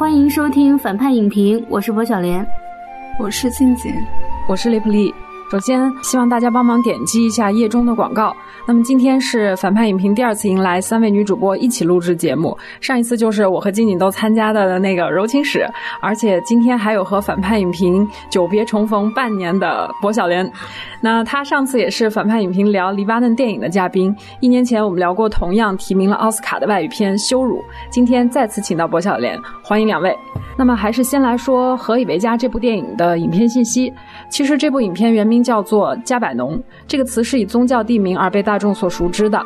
欢迎收听反派影评，我是薄小莲，我是静姐，我是雷普利。首先，希望大家帮忙点击一下页中的广告。那么今天是反派影评第二次迎来三位女主播一起录制节目，上一次就是我和静静都参加的那个柔情史，而且今天还有和反派影评久别重逢半年的薄晓莲。那她上次也是反派影评聊黎巴嫩电影的嘉宾，一年前我们聊过同样提名了奥斯卡的外语片《羞辱》，今天再次请到薄晓莲，欢迎两位。那么还是先来说《何以为家》这部电影的影片信息。其实这部影片原名叫做《加百农》，这个词是以宗教地名而被大众所熟知的。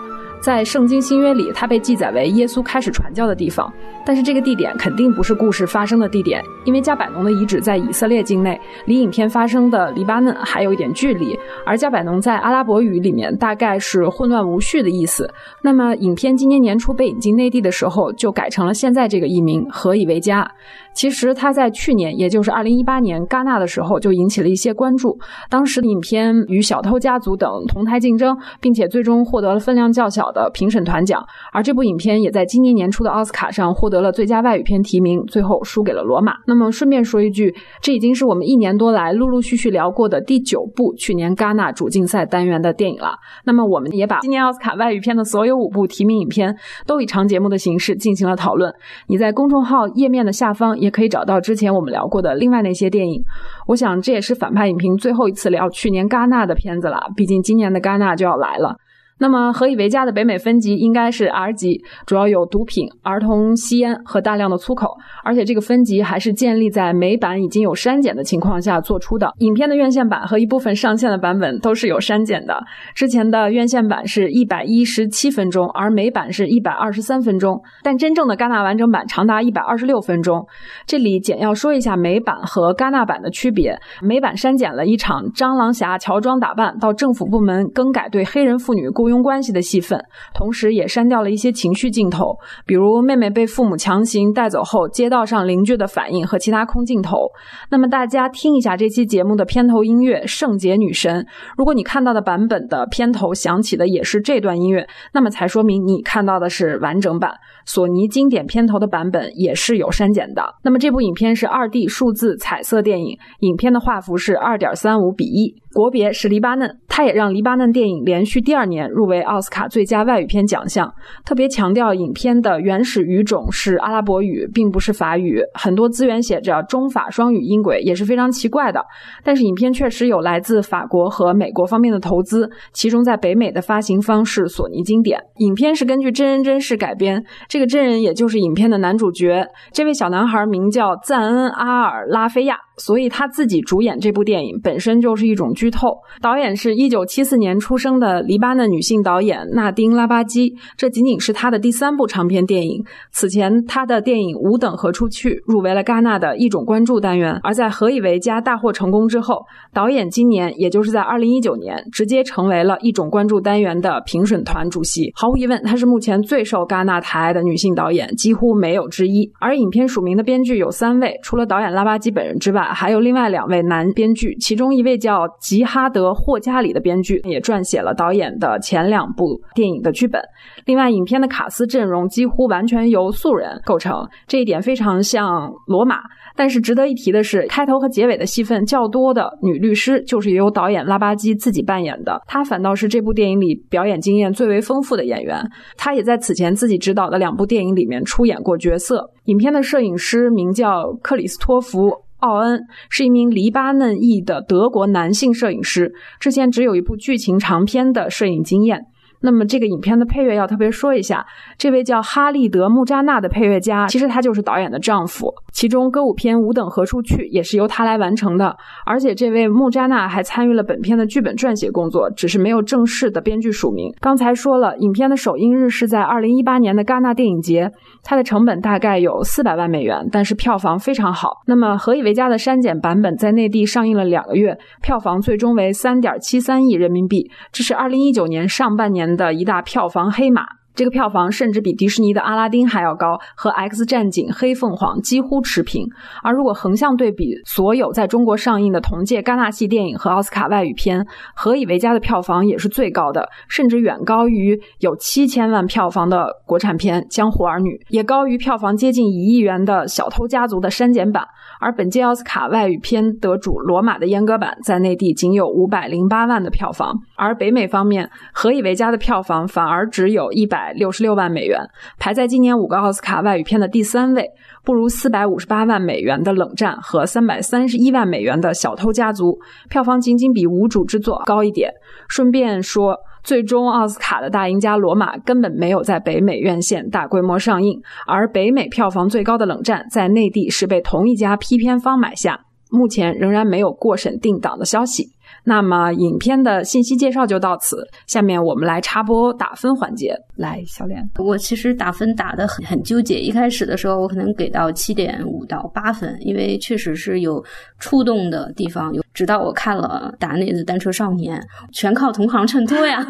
在圣经新约里，它被记载为耶稣开始传教的地方。但是这个地点肯定不是故事发生的地点，因为加百农的遗址在以色列境内，离影片发生的黎巴嫩还有一点距离。而加百农在阿拉伯语里面大概是混乱无序的意思。那么影片今年年初被引进内地的时候，就改成了现在这个译名“何以为家”。其实他在去年，也就是二零一八年戛纳的时候就引起了一些关注。当时的影片与《小偷家族》等同台竞争，并且最终获得了分量较小的评审团奖。而这部影片也在今年年初的奥斯卡上获得了最佳外语片提名，最后输给了《罗马》。那么顺便说一句，这已经是我们一年多来陆陆续续聊过的第九部去年戛纳主竞赛单元的电影了。那么我们也把今年奥斯卡外语片的所有五部提名影片都以长节目的形式进行了讨论。你在公众号页面的下方。也可以找到之前我们聊过的另外那些电影。我想这也是反派影评最后一次聊去年戛纳的片子了，毕竟今年的戛纳就要来了。那么，何以为家的北美分级应该是 R 级，主要有毒品、儿童吸烟和大量的粗口，而且这个分级还是建立在美版已经有删减的情况下做出的。影片的院线版和一部分上线的版本都是有删减的。之前的院线版是一百一十七分钟，而美版是一百二十三分钟，但真正的戛纳完整版长达一百二十六分钟。这里简要说一下美版和戛纳版的区别：美版删减了一场蟑螂侠乔装打扮到政府部门更改对黑人妇女雇。佣佣关系的戏份，同时也删掉了一些情绪镜头，比如妹妹被父母强行带走后，街道上邻居的反应和其他空镜头。那么大家听一下这期节目的片头音乐《圣洁女神》，如果你看到的版本的片头响起的也是这段音乐，那么才说明你看到的是完整版。索尼经典片头的版本也是有删减的。那么这部影片是二 D 数字彩色电影，影片的画幅是二点三五比一。国别是黎巴嫩，它也让黎巴嫩电影连续第二年入围奥斯卡最佳外语片奖项。特别强调影片的原始语种是阿拉伯语，并不是法语。很多资源写着中法双语音轨，也是非常奇怪的。但是影片确实有来自法国和美国方面的投资，其中在北美的发行方是索尼经典。影片是根据真人真事改编，这个真人也就是影片的男主角。这位小男孩名叫赞恩·阿尔拉菲亚。所以他自己主演这部电影本身就是一种剧透。导演是一九七四年出生的黎巴嫩女性导演纳丁·拉巴基，这仅仅是他的第三部长片电影。此前他的电影《吾等何处去》入围了戛纳的一种关注单元。而在《何以为家》大获成功之后，导演今年也就是在二零一九年直接成为了一种关注单元的评审团主席。毫无疑问，她是目前最受戛纳抬爱的女性导演，几乎没有之一。而影片署名的编剧有三位，除了导演拉巴基本人之外。还有另外两位男编剧，其中一位叫吉吉哈德·霍加里的编剧也撰写了导演的前两部电影的剧本。另外，影片的卡斯阵容几乎完全由素人构成，这一点非常像《罗马》。但是值得一提的是，开头和结尾的戏份较多的女律师就是由导演拉巴基自己扮演的，她反倒是这部电影里表演经验最为丰富的演员。她也在此前自己执导的两部电影里面出演过角色。影片的摄影师名叫克里斯托弗。奥恩是一名黎巴嫩裔的德国男性摄影师，之前只有一部剧情长片的摄影经验。那么这个影片的配乐要特别说一下，这位叫哈利德·穆扎纳的配乐家，其实他就是导演的丈夫。其中歌舞片《吾等何处去》也是由他来完成的，而且这位穆扎纳还参与了本片的剧本撰写工作，只是没有正式的编剧署名。刚才说了，影片的首映日是在二零一八年的戛纳电影节，它的成本大概有四百万美元，但是票房非常好。那么《何以为家》的删减版本在内地上映了两个月，票房最终为三点七三亿人民币，这是二零一九年上半年。的一大票房黑马。这个票房甚至比迪士尼的《阿拉丁》还要高，和《X 战警：黑凤凰》几乎持平。而如果横向对比所有在中国上映的同届戛纳系电影和奥斯卡外语片，《何以为家》的票房也是最高的，甚至远高于有七千万票房的国产片《江湖儿女》，也高于票房接近一亿元的《小偷家族》的删减版。而本届奥斯卡外语片得主《罗马》的阉割版在内地仅有五百零八万的票房，而北美方面，《何以为家》的票房反而只有一百六十六万美元，排在今年五个奥斯卡外语片的第三位，不如四百五十八万美元的《冷战》和三百三十一万美元的《小偷家族》票房仅仅比无主之作高一点。顺便说。最终，奥斯卡的大赢家《罗马》根本没有在北美院线大规模上映，而北美票房最高的《冷战》在内地是被同一家批片方买下，目前仍然没有过审定档的消息。那么，影片的信息介绍就到此。下面我们来插播打分环节。来，小脸，我其实打分打的很很纠结。一开始的时候，我可能给到七点五到八分，因为确实是有触动的地方。有，直到我看了《达内的单车少年》，全靠同行衬托呀。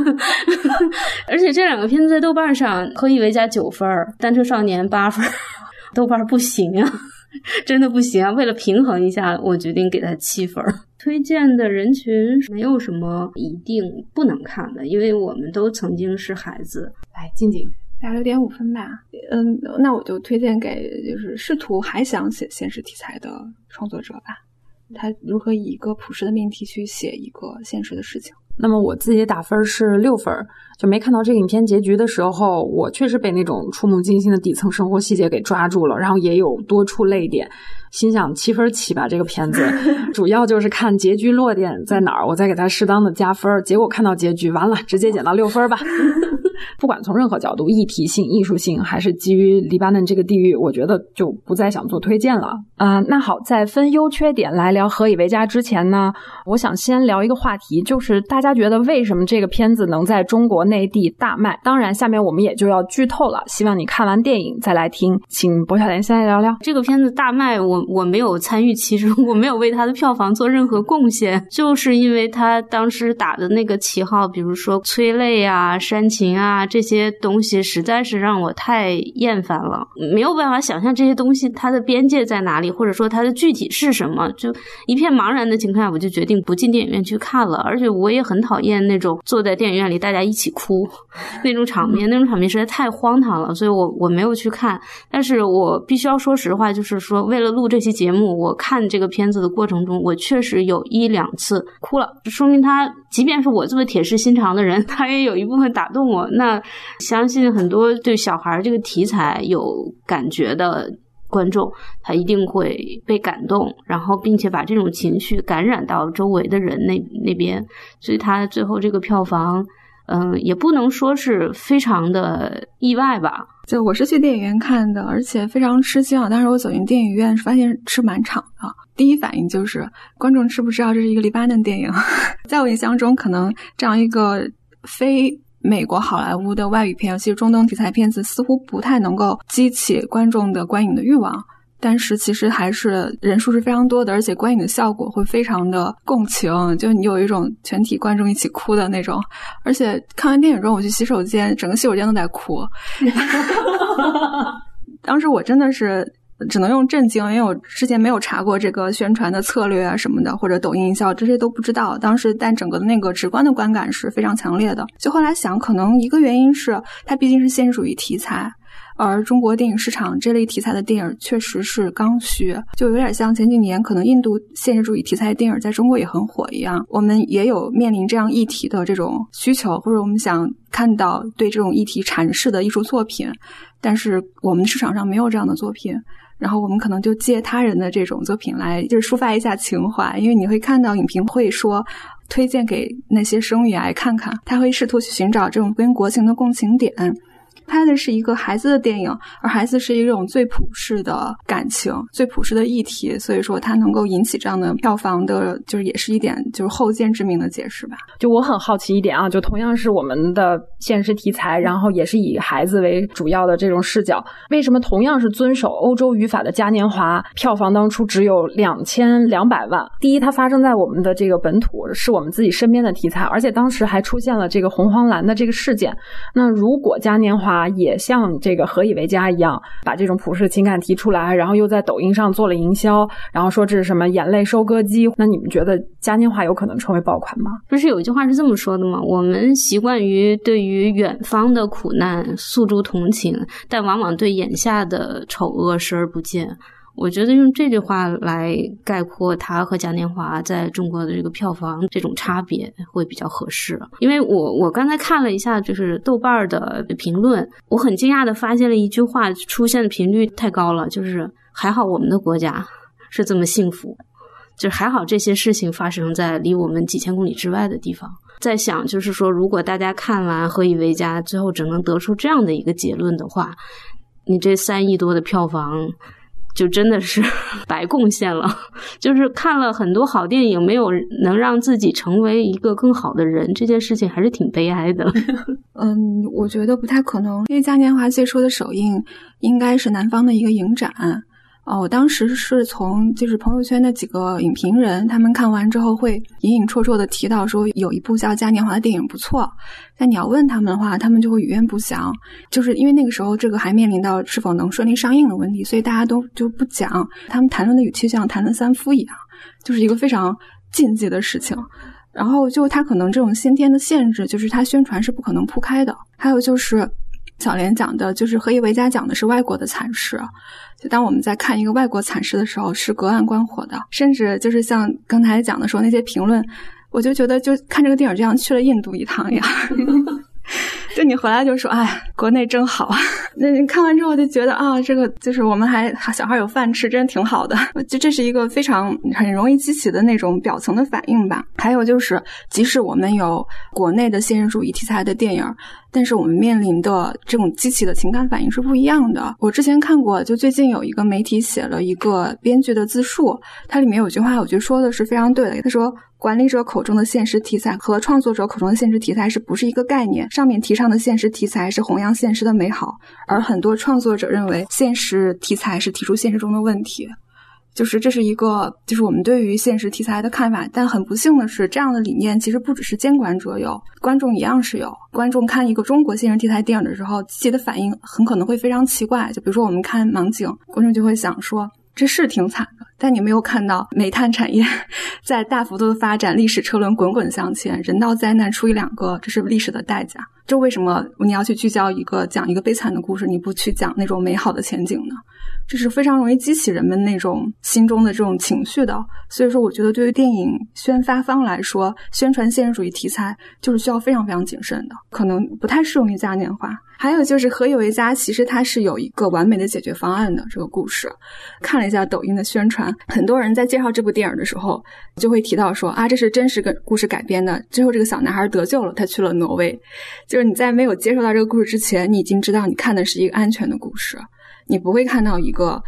而且这两个片子在豆瓣上，何以为加九分，《单车少年》八分，豆瓣不行啊。真的不行啊！为了平衡一下，我决定给他七分。推荐的人群没有什么一定不能看的，因为我们都曾经是孩子。来，静静打六点五分吧。嗯，那我就推荐给就是试图还想写现实题材的创作者吧。他如何以一个朴实的命题去写一个现实的事情？那么我自己打分是六分，就没看到这个影片结局的时候，我确实被那种触目惊心的底层生活细节给抓住了，然后也有多处泪点，心想七分起吧这个片子，主要就是看结局落点在哪儿，我再给它适当的加分。结果看到结局，完了直接减到六分吧。不管从任何角度，议题性、艺术性，还是基于黎巴嫩这个地域，我觉得就不再想做推荐了。啊，那好，在分优缺点来聊《何以为家》之前呢，我想先聊一个话题，就是大家觉得为什么这个片子能在中国内地大卖？当然，下面我们也就要剧透了，希望你看完电影再来听。请薄晓莲先来聊聊这个片子大卖。我我没有参与其中，我没有为它的票房做任何贡献，就是因为它当时打的那个旗号，比如说催泪啊、煽情。啊，这些东西实在是让我太厌烦了，没有办法想象这些东西它的边界在哪里，或者说它的具体是什么，就一片茫然的情况下，我就决定不进电影院去看了。而且我也很讨厌那种坐在电影院里大家一起哭那种场面，那种场面实在太荒唐了，所以我我没有去看。但是我必须要说实话，就是说为了录这期节目，我看这个片子的过程中，我确实有一两次哭了，说明他即便是我这么铁石心肠的人，他也有一部分打动我。那那相信很多对小孩这个题材有感觉的观众，他一定会被感动，然后并且把这种情绪感染到周围的人那那边，所以他最后这个票房，嗯，也不能说是非常的意外吧。就我是去电影院看的，而且非常吃惊啊！当时我走进电影院，发现吃满场的，第一反应就是观众知不知道这是一个黎巴嫩电影？在我印象中，可能这样一个非。美国好莱坞的外语片，尤其是中东题材片子，似乎不太能够激起观众的观影的欲望。但是其实还是人数是非常多的，而且观影的效果会非常的共情，就你有一种全体观众一起哭的那种。而且看完电影之后，我去洗手间，整个洗手间都在哭。当时我真的是。只能用震惊，因为我之前没有查过这个宣传的策略啊什么的，或者抖音营销这些都不知道。当时但整个的那个直观的观感是非常强烈的。就后来想，可能一个原因是它毕竟是现实主义题材，而中国电影市场这类题材的电影确实是刚需，就有点像前几年可能印度现实主义题材电影在中国也很火一样。我们也有面临这样议题的这种需求，或者我们想看到对这种议题阐释的艺术作品，但是我们市场上没有这样的作品。然后我们可能就借他人的这种作品来，就是抒发一下情怀，因为你会看到影评会说推荐给那些生育癌看看，他会试图去寻找这种跟国情的共情点。拍的是一个孩子的电影，而孩子是一种最普世的感情、最普世的议题，所以说它能够引起这样的票房的，就是也是一点就是后见之明的解释吧。就我很好奇一点啊，就同样是我们的现实题材，然后也是以孩子为主要的这种视角，为什么同样是遵守欧洲语法的嘉年华票房当初只有两千两百万？第一，它发生在我们的这个本土，是我们自己身边的题材，而且当时还出现了这个红黄蓝的这个事件。那如果嘉年华啊也像这个《何以为家》一样，把这种普世情感提出来，然后又在抖音上做了营销，然后说这是什么眼泪收割机？那你们觉得嘉年华有可能成为爆款吗？不是有一句话是这么说的吗？我们习惯于对于远方的苦难诉诸同情，但往往对眼下的丑恶视而不见。我觉得用这句话来概括它和嘉年华在中国的这个票房这种差别会比较合适。因为我我刚才看了一下，就是豆瓣的评论，我很惊讶的发现了一句话出现的频率太高了，就是还好我们的国家是这么幸福，就是还好这些事情发生在离我们几千公里之外的地方。在想，就是说，如果大家看完《何以为家》，最后只能得出这样的一个结论的话，你这三亿多的票房。就真的是 白贡献了，就是看了很多好电影，没有能让自己成为一个更好的人，这件事情还是挺悲哀的。嗯，我觉得不太可能，因为嘉年华最初的首映应该是南方的一个影展。哦，我当时是从就是朋友圈的几个影评人，他们看完之后会隐隐绰绰的提到说有一部叫嘉年华的电影不错，但你要问他们的话，他们就会语焉不详，就是因为那个时候这个还面临到是否能顺利上映的问题，所以大家都就不讲，他们谈论的语气像谈论三夫一样，就是一个非常禁忌的事情。然后就他可能这种先天的限制，就是他宣传是不可能铺开的。还有就是小莲讲的，就是何以为家讲的是外国的惨事。就当我们在看一个外国惨事的时候，是隔岸观火的，甚至就是像刚才讲的说那些评论，我就觉得就看这个电影就像去了印度一趟一样。就你回来就说，哎，国内真好。那你看完之后就觉得啊，这个就是我们还小孩有饭吃，真挺好的。就这是一个非常很容易激起的那种表层的反应吧。还有就是，即使我们有国内的现实主义题材的电影，但是我们面临的这种激起的情感反应是不一样的。我之前看过，就最近有一个媒体写了一个编剧的自述，它里面有句话，我觉得说的是非常对的。他说。管理者口中的现实题材和创作者口中的现实题材是不是一个概念？上面提倡的现实题材是弘扬现实的美好，而很多创作者认为现实题材是提出现实中的问题，就是这是一个就是我们对于现实题材的看法。但很不幸的是，这样的理念其实不只是监管者有，观众一样是有。观众看一个中国现实题材电影的时候，自己的反应很可能会非常奇怪。就比如说我们看《盲井》，观众就会想说。这是挺惨的，但你没有看到煤炭产业 在大幅度的发展，历史车轮滚滚向前，人道灾难出一两个，这是历史的代价。这为什么你要去聚焦一个讲一个悲惨的故事，你不去讲那种美好的前景呢？这是非常容易激起人们那种心中的这种情绪的。所以说，我觉得对于电影宣发方来说，宣传现实主义题材就是需要非常非常谨慎的，可能不太适用于嘉年华。还有就是《何以为家》，其实它是有一个完美的解决方案的。这个故事看了一下抖音的宣传，很多人在介绍这部电影的时候，就会提到说啊，这是真实跟故事改编的。最后这个小男孩得救了，他去了挪威。就是你在没有接受到这个故事之前，你已经知道你看的是一个安全的故事，你不会看到一个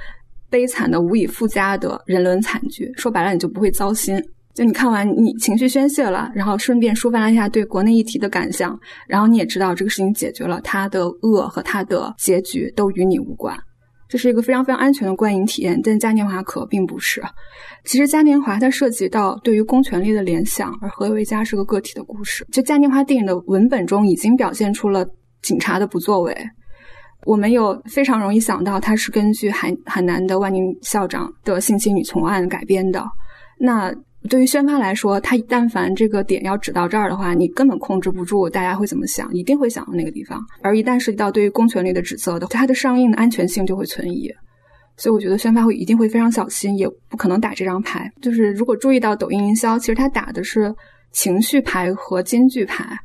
悲惨的无以复加的人伦惨剧。说白了，你就不会糟心。就你看完，你情绪宣泄了，然后顺便抒发了一下对国内议题的感想，然后你也知道这个事情解决了，他的恶和他的结局都与你无关，这是一个非常非常安全的观影体验。但嘉年华可并不是，其实嘉年华它涉及到对于公权力的联想，而何为家是个个体的故事。就嘉年华电影的文本中已经表现出了警察的不作为，我们有非常容易想到它是根据海海南的万宁校长的性侵女从案改编的，那。对于宣发来说，他但凡这个点要指到这儿的话，你根本控制不住大家会怎么想，一定会想到那个地方。而一旦涉及到对于公权力的指责的，它的上映的安全性就会存疑。所以我觉得宣发会一定会非常小心，也不可能打这张牌。就是如果注意到抖音营销，其实他打的是情绪牌和金句牌。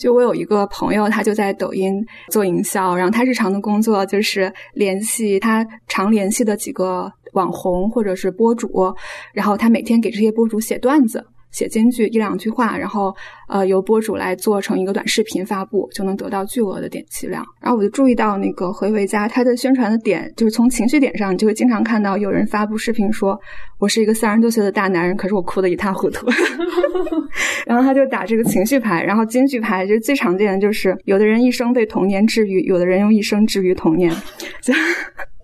就我有一个朋友，他就在抖音做营销，然后他日常的工作就是联系他常联系的几个。网红或者是博主，然后他每天给这些博主写段子、写金句一两句话，然后呃由播主来做成一个短视频发布，就能得到巨额的点击量。然后我就注意到那个何为家，他的宣传的点就是从情绪点上，你就会经常看到有人发布视频说：“我是一个三十多岁的大男人，可是我哭得一塌糊涂。”然后他就打这个情绪牌，然后金句牌就是最常见的就是有的人一生被童年治愈，有的人用一生治愈童年。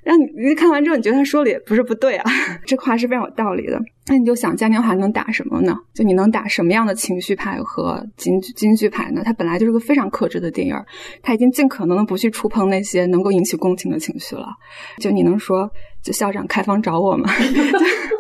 让你你看完之后，你觉得他说的也不是不对啊，这话是非常有道理的。那你就想嘉年华能打什么呢？就你能打什么样的情绪牌和京京剧派呢？它本来就是个非常克制的电影，它已经尽可能的不去触碰那些能够引起共情的情绪了。就你能说，就校长开房找我吗？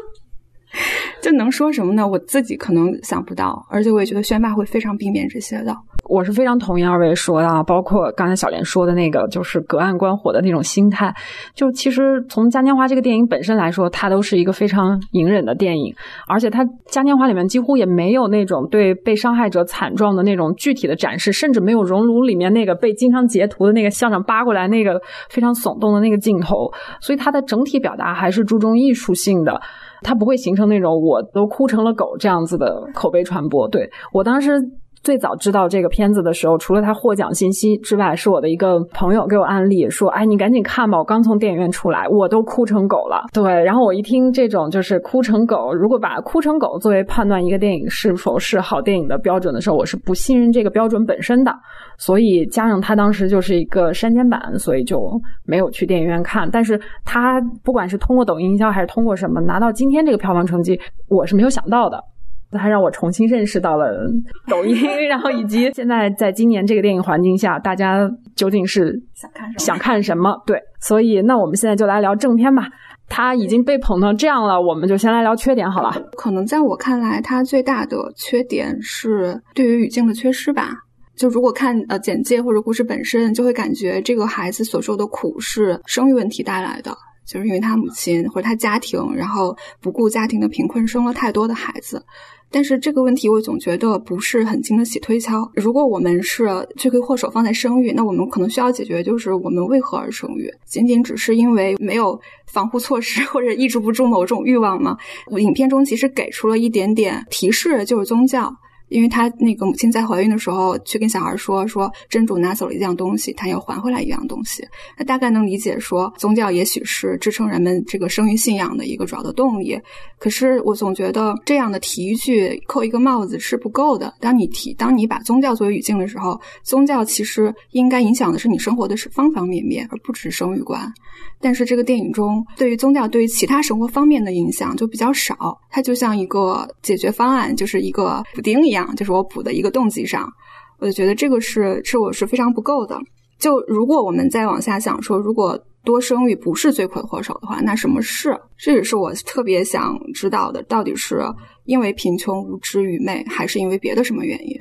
就能说什么呢？我自己可能想不到，而且我也觉得宣霸会非常避免这些的。我是非常同意二位说的，包括刚才小莲说的那个，就是隔岸观火的那种心态。就其实从嘉年华这个电影本身来说，它都是一个非常隐忍的电影，而且它嘉年华里面几乎也没有那种对被伤害者惨状的那种具体的展示，甚至没有熔炉里面那个被经常截图的那个校长扒过来那个非常耸动的那个镜头，所以它的整体表达还是注重艺术性的，它不会形成那种我都哭成了狗这样子的口碑传播。对我当时。最早知道这个片子的时候，除了他获奖信息之外，是我的一个朋友给我安利说：“哎，你赶紧看吧，我刚从电影院出来，我都哭成狗了。”对，然后我一听这种就是哭成狗，如果把哭成狗作为判断一个电影是否是好电影的标准的时候，我是不信任这个标准本身的。所以加上他当时就是一个删减版，所以就没有去电影院看。但是他不管是通过抖音营销还是通过什么拿到今天这个票房成绩，我是没有想到的。他让我重新认识到了抖音，然后以及现在在今年这个电影环境下，大家究竟是想看什么？想看什么？对，所以那我们现在就来聊正片吧。他已经被捧成这样了，我们就先来聊缺点好了。可能在我看来，他最大的缺点是对于语境的缺失吧。就如果看呃简介或者故事本身，就会感觉这个孩子所受的苦是生育问题带来的，就是因为他母亲或者他家庭，然后不顾家庭的贫困，生了太多的孩子。但是这个问题我总觉得不是很经得起推敲。如果我们是罪魁祸首放在生育，那我们可能需要解决就是我们为何而生育？仅仅只是因为没有防护措施或者抑制不住某种欲望吗？影片中其实给出了一点点提示，就是宗教。因为他那个母亲在怀孕的时候，去跟小孩说说真主拿走了一样东西，他要还回来一样东西。那大概能理解说，宗教也许是支撑人们这个生育信仰的一个主要的动力。可是我总觉得这样的提一句扣一个帽子是不够的。当你提，当你把宗教作为语境的时候，宗教其实应该影响的是你生活的是方方面面，而不只是生育观。但是这个电影中对于宗教对于其他生活方面的影响就比较少，它就像一个解决方案，就是一个补丁一样，样就是我补的一个动机上，我就觉得这个是是我是非常不够的。就如果我们再往下想说，如果多生育不是罪魁祸首的话，那什么是？这也是我特别想知道的，到底是因为贫穷、无知、愚昧，还是因为别的什么原因？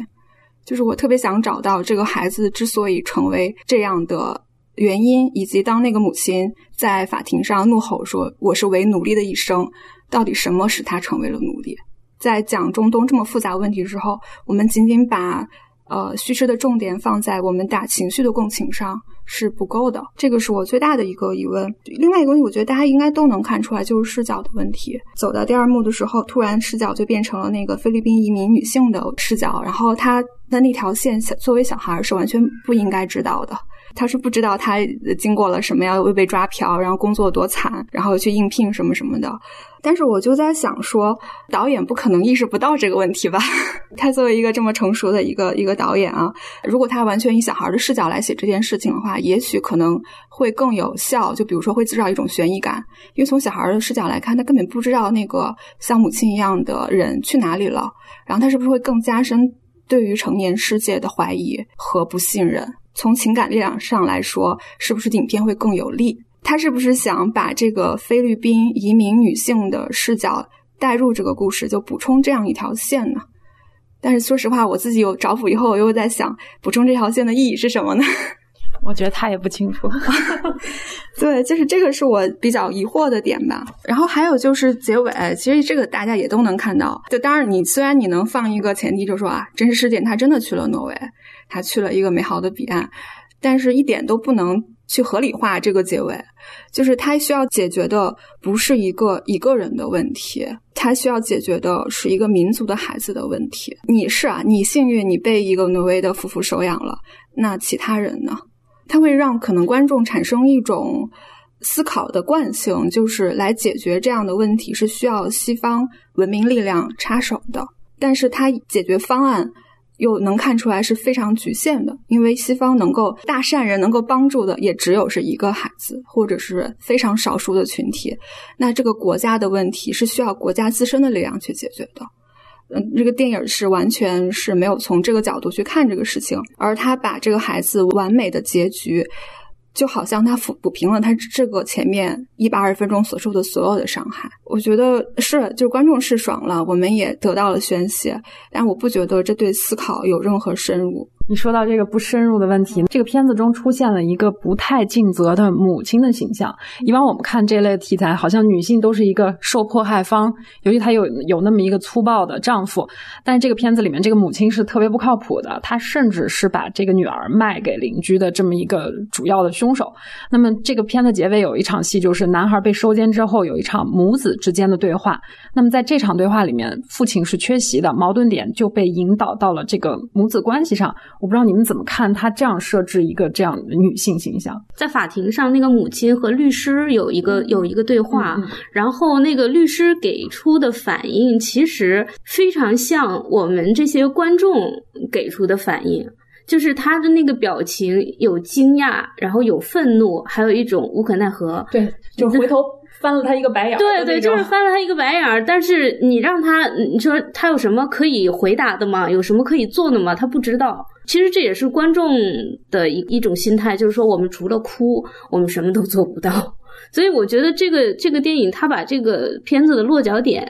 就是我特别想找到这个孩子之所以成为这样的。原因以及当那个母亲在法庭上怒吼说“我是为奴隶的一生”，到底什么使他成为了奴隶？在讲中东这么复杂问题之后，我们仅仅把呃叙事的重点放在我们打情绪的共情上是不够的。这个是我最大的一个疑问。另外一个问题，我觉得大家应该都能看出来，就是视角的问题。走到第二幕的时候，突然视角就变成了那个菲律宾移民女性的视角，然后她的那条线，小作为小孩是完全不应该知道的。他是不知道他经过了什么，样又被抓嫖，然后工作多惨，然后去应聘什么什么的。但是我就在想说，导演不可能意识不到这个问题吧？他作为一个这么成熟的一个一个导演啊，如果他完全以小孩的视角来写这件事情的话，也许可能会更有效。就比如说会制造一种悬疑感，因为从小孩的视角来看，他根本不知道那个像母亲一样的人去哪里了，然后他是不是会更加深对于成年世界的怀疑和不信任？从情感力量上来说，是不是影片会更有利？他是不是想把这个菲律宾移民女性的视角带入这个故事，就补充这样一条线呢？但是说实话，我自己有找补以后，我又在想，补充这条线的意义是什么呢？我觉得他也不清楚。对，就是这个是我比较疑惑的点吧。然后还有就是结尾，其实这个大家也都能看到。就当然，你虽然你能放一个前提，就说啊，真实事件他真的去了挪威。他去了一个美好的彼岸，但是一点都不能去合理化这个结尾。就是他需要解决的不是一个一个人的问题，他需要解决的是一个民族的孩子的问题。你是啊，你幸运你被一个挪威的夫妇收养了，那其他人呢？它会让可能观众产生一种思考的惯性，就是来解决这样的问题是需要西方文明力量插手的，但是它解决方案。又能看出来是非常局限的，因为西方能够大善人能够帮助的也只有是一个孩子，或者是非常少数的群体。那这个国家的问题是需要国家自身的力量去解决的。嗯，这个电影是完全是没有从这个角度去看这个事情，而他把这个孩子完美的结局。就好像他抚抚平了他这个前面一百二十分钟所受的所有的伤害，我觉得是，就观众是爽了，我们也得到了宣泄，但我不觉得这对思考有任何深入。你说到这个不深入的问题，这个片子中出现了一个不太尽责的母亲的形象。以往我们看这类题材，好像女性都是一个受迫害方，尤其她有有那么一个粗暴的丈夫。但是这个片子里面，这个母亲是特别不靠谱的，她甚至是把这个女儿卖给邻居的这么一个主要的凶手。那么这个片子结尾有一场戏，就是男孩被收监之后，有一场母子之间的对话。那么在这场对话里面，父亲是缺席的，矛盾点就被引导到了这个母子关系上。我不知道你们怎么看他这样设置一个这样的女性形象，在法庭上，那个母亲和律师有一个有一个对话，然后那个律师给出的反应其实非常像我们这些观众给出的反应，就是他的那个表情有惊讶，然后有愤怒，还有一种无可奈何。对，就回头。翻了他一个白眼，对对，就是翻了他一个白眼儿。但是你让他，你说他有什么可以回答的吗？有什么可以做的吗？他不知道。其实这也是观众的一一种心态，就是说我们除了哭，我们什么都做不到。所以我觉得这个这个电影，他把这个片子的落脚点，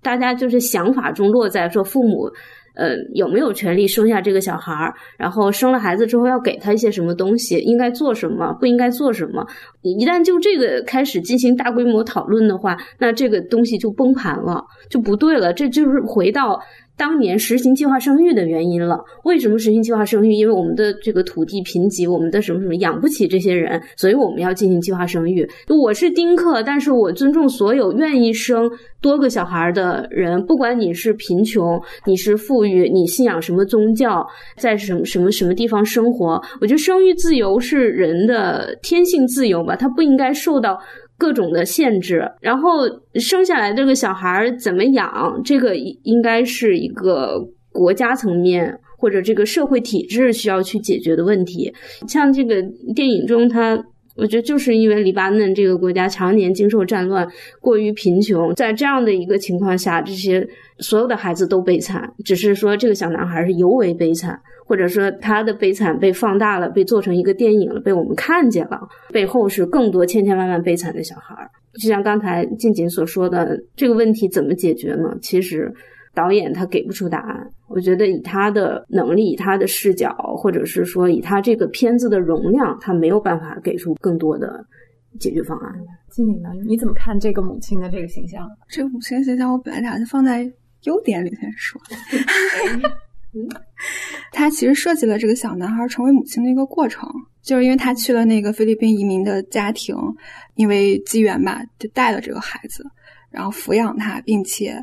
大家就是想法中落在说父母。呃，有没有权利生下这个小孩儿？然后生了孩子之后要给他一些什么东西？应该做什么？不应该做什么？一旦就这个开始进行大规模讨论的话，那这个东西就崩盘了，就不对了。这就是回到。当年实行计划生育的原因了。为什么实行计划生育？因为我们的这个土地贫瘠，我们的什么什么养不起这些人，所以我们要进行计划生育。我是丁克，但是我尊重所有愿意生多个小孩的人，不管你是贫穷，你是富裕，你信仰什么宗教，在什么什么什么地方生活，我觉得生育自由是人的天性自由吧，它不应该受到。各种的限制，然后生下来这个小孩怎么养，这个应该是一个国家层面或者这个社会体制需要去解决的问题。像这个电影中，他我觉得就是因为黎巴嫩这个国家常年经受战乱，过于贫穷，在这样的一个情况下，这些所有的孩子都悲惨，只是说这个小男孩是尤为悲惨。或者说他的悲惨被放大了，被做成一个电影了，被我们看见了。背后是更多千千万万悲惨的小孩儿。就像刚才静静所说的，这个问题怎么解决呢？其实导演他给不出答案。我觉得以他的能力、以他的视角，或者是说以他这个片子的容量，他没有办法给出更多的解决方案。静静呢？你怎么看这个母亲的这个形象？这个母亲形象，我本来打算放在优点里面说。他其实设计了这个小男孩成为母亲的一个过程，就是因为他去了那个菲律宾移民的家庭，因为机缘吧，就带了这个孩子，然后抚养他，并且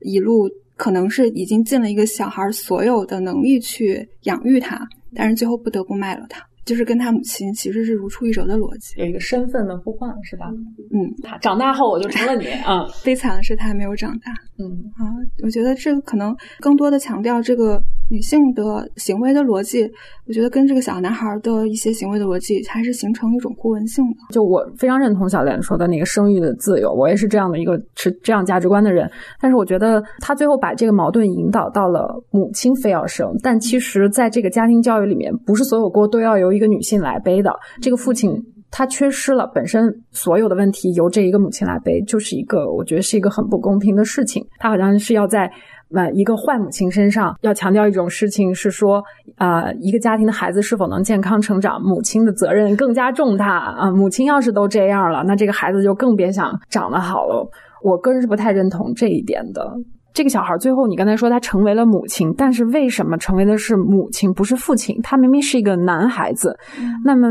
一路可能是已经尽了一个小孩所有的能力去养育他，但是最后不得不卖了他。就是跟他母亲其实是如出一辙的逻辑，有一个身份的互换，是吧？嗯，他长大后我就成了你啊。悲惨的是他还没有长大。嗯啊，我觉得这个可能更多的强调这个女性的行为的逻辑，我觉得跟这个小男孩的一些行为的逻辑还是形成一种互文性的。就我非常认同小莲说的那个生育的自由，我也是这样的一个持这样价值观的人。但是我觉得他最后把这个矛盾引导到了母亲非要生，但其实在这个家庭教育里面，不是所有锅都要由一个女性来背的，这个父亲他缺失了，本身所有的问题由这一个母亲来背，就是一个我觉得是一个很不公平的事情。他好像是要在呃一个坏母亲身上要强调一种事情，是说啊一个家庭的孩子是否能健康成长，母亲的责任更加重大啊。母亲要是都这样了，那这个孩子就更别想长得好了。我个人是不太认同这一点的。这个小孩最后，你刚才说他成为了母亲，但是为什么成为的是母亲，不是父亲？他明明是一个男孩子，那么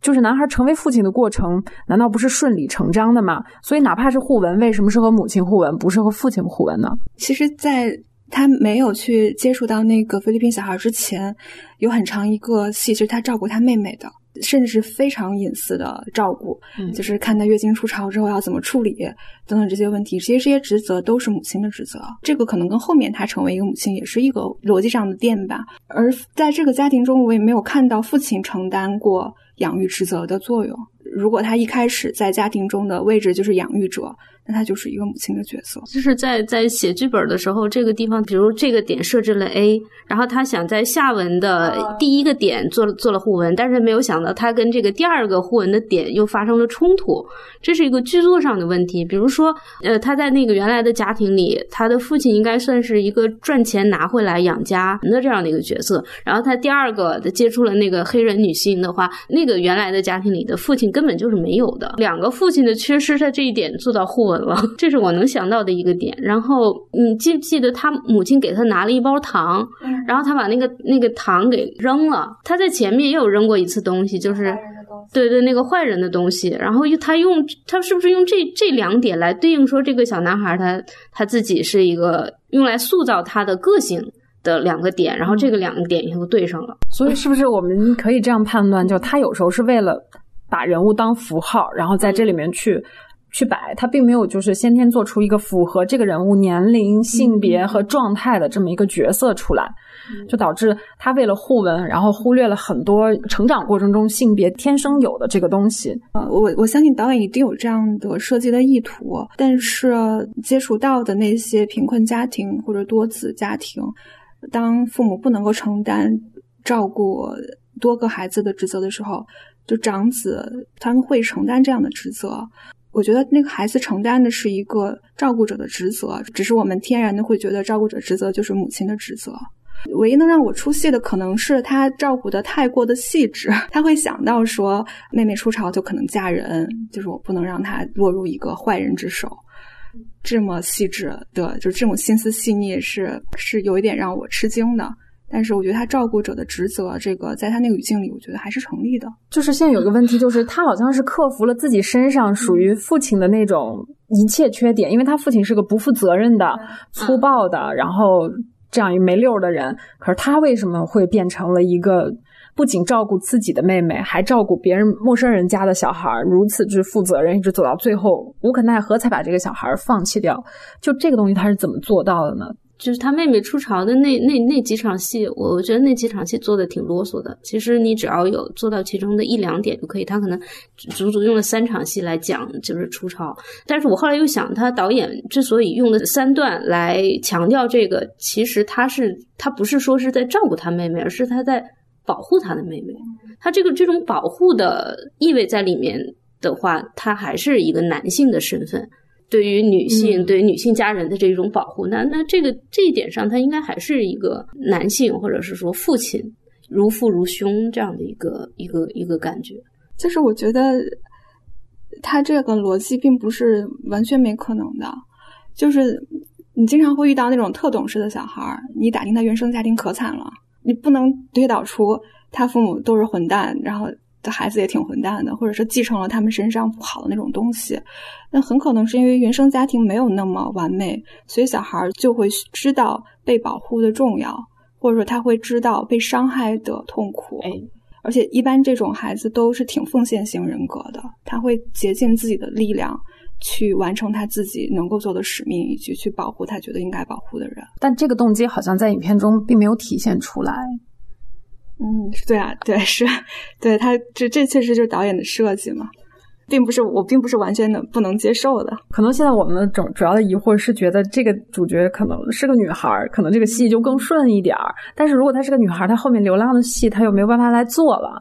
就是男孩成为父亲的过程，难道不是顺理成章的吗？所以哪怕是互文，为什么是和母亲互文，不是和父亲互文呢？其实，在他没有去接触到那个菲律宾小孩之前，有很长一个戏，是他照顾他妹妹的。甚至是非常隐私的照顾，嗯就是看她月经初潮之后要怎么处理等等这些问题。其实这些职责都是母亲的职责，这个可能跟后面她成为一个母亲也是一个逻辑上的垫吧。而在这个家庭中，我也没有看到父亲承担过养育职责的作用。如果他一开始在家庭中的位置就是养育者，那他就是一个母亲的角色。就是在在写剧本的时候，这个地方，比如这个点设置了 A，然后他想在下文的第一个点做了做了互文，但是没有想到他跟这个第二个互文的点又发生了冲突，这是一个剧作上的问题。比如说，呃，他在那个原来的家庭里，他的父亲应该算是一个赚钱拿回来养家的这样的一个角色，然后他第二个的接触了那个黑人女性的话，那个原来的家庭里的父亲根本就是没有的，两个父亲的缺失，在这一点做到互文了，这是我能想到的一个点。然后你记不记得他母亲给他拿了一包糖，然后他把那个那个糖给扔了，他在前面也有扔过一次东西，就是。对对，那个坏人的东西，然后他用他是不是用这这两点来对应说这个小男孩他他自己是一个用来塑造他的个性的两个点，然后这个两个点以后对上了。所以是不是我们可以这样判断，就他有时候是为了把人物当符号，然后在这里面去。去摆，他并没有就是先天做出一个符合这个人物年龄、性别和状态的这么一个角色出来，就导致他为了互文，然后忽略了很多成长过程中性别天生有的这个东西。呃，我我相信导演一定有这样的设计的意图，但是接触到的那些贫困家庭或者多子家庭，当父母不能够承担照顾多个孩子的职责的时候，就长子他们会承担这样的职责。我觉得那个孩子承担的是一个照顾者的职责，只是我们天然的会觉得照顾者职责就是母亲的职责。唯一能让我出戏的，可能是他照顾的太过的细致，他会想到说妹妹出巢就可能嫁人，就是我不能让她落入一个坏人之手。这么细致的，就这种心思细腻，是是有一点让我吃惊的。但是我觉得他照顾者的职责，这个在他那个语境里，我觉得还是成立的。就是现在有个问题，就是他好像是克服了自己身上属于父亲的那种一切缺点，因为他父亲是个不负责任的、粗暴的，然后这样一没溜的人。可是他为什么会变成了一个不仅照顾自己的妹妹，还照顾别人陌生人家的小孩，如此之负责任，一直走到最后无可奈何才把这个小孩放弃掉？就这个东西，他是怎么做到的呢？就是他妹妹出巢的那那那几场戏，我我觉得那几场戏做的挺啰嗦的。其实你只要有做到其中的一两点就可以。他可能足足用了三场戏来讲就是出巢，但是我后来又想，他导演之所以用的三段来强调这个，其实他是他不是说是在照顾他妹妹，而是他在保护他的妹妹。他这个这种保护的意味在里面的话，他还是一个男性的身份。对于女性，嗯对于女性家人的这种保护，那那这个这一点上，他应该还是一个男性，或者是说父亲如父如兄这样的一个一个一个感觉。就是我觉得他这个逻辑并不是完全没可能的，就是你经常会遇到那种特懂事的小孩儿，你打听他原生家庭可惨了，你不能推导出他父母都是混蛋，然后。的孩子也挺混蛋的，或者是继承了他们身上不好的那种东西，那很可能是因为原生家庭没有那么完美，所以小孩就会知道被保护的重要，或者说他会知道被伤害的痛苦。哎，而且一般这种孩子都是挺奉献型人格的，他会竭尽自己的力量去完成他自己能够做的使命，以及去保护他觉得应该保护的人。但这个动机好像在影片中并没有体现出来。嗯，对啊，对是，对他这这确实就是导演的设计嘛，并不是我并不是完全的不能接受的。可能现在我们主主要的疑惑是觉得这个主角可能是个女孩，可能这个戏就更顺一点儿。但是如果她是个女孩，她后面流浪的戏她又没有办法来做了，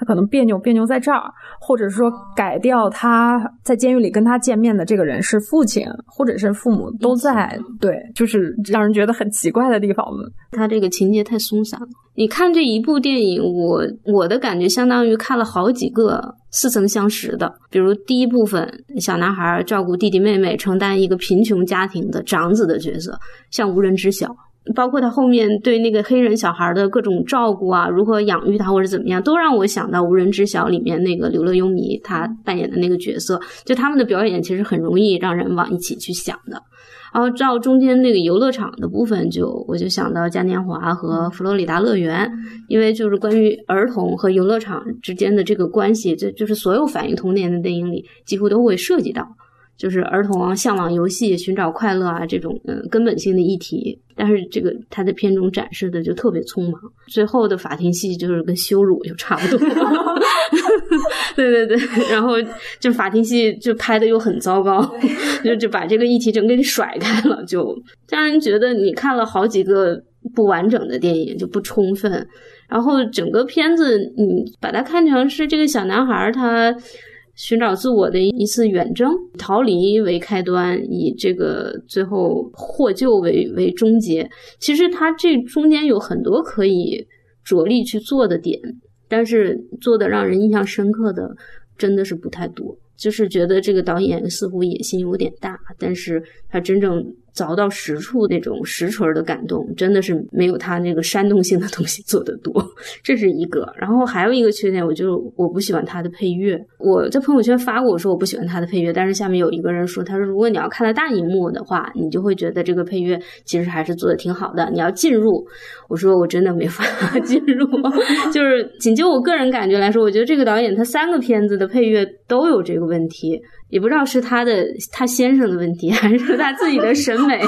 她可能别扭别扭在这儿，或者说改掉他在监狱里跟他见面的这个人是父亲，或者是父母都在，对，就是让人觉得很奇怪的地方。他这个情节太松散了。你看这一部电影，我我的感觉相当于看了好几个似曾相识的。比如第一部分，小男孩照顾弟弟妹妹，承担一个贫穷家庭的长子的角色，像无人知晓。包括他后面对那个黑人小孩的各种照顾啊，如何养育他或者怎么样，都让我想到《无人知晓》里面那个刘乐优弥他扮演的那个角色。就他们的表演其实很容易让人往一起去想的。然后到中间那个游乐场的部分，就我就想到嘉年华和佛罗里达乐园，因为就是关于儿童和游乐场之间的这个关系，这就是所有反映童年的电影里几乎都会涉及到。就是儿童啊，向往游戏、寻找快乐啊，这种嗯根本性的议题。但是这个他的片中展示的就特别匆忙，最后的法庭戏就是跟羞辱就差不多。对对对，然后就法庭戏就拍的又很糟糕，就就把这个议题整给甩开了，就让人觉得你看了好几个不完整的电影，就不充分。然后整个片子你把它看成是这个小男孩他。寻找自我的一次远征，逃离为开端，以这个最后获救为为终结。其实他这中间有很多可以着力去做的点，但是做的让人印象深刻的真的是不太多。就是觉得这个导演似乎野心有点大，但是他真正。凿到实处那种实锤的感动，真的是没有他那个煽动性的东西 做得多，这是一个。然后还有一个缺点，我就我不喜欢他的配乐。我在朋友圈发过，我说我不喜欢他的配乐，但是下面有一个人说，他说如果你要看了大荧幕的话，你就会觉得这个配乐其实还是做的挺好的。你要进入，我说我真的没法 进入。就是仅就我个人感觉来说，我觉得这个导演他三个片子的配乐都有这个问题。也不知道是他的他先生的问题，还是他自己的审美，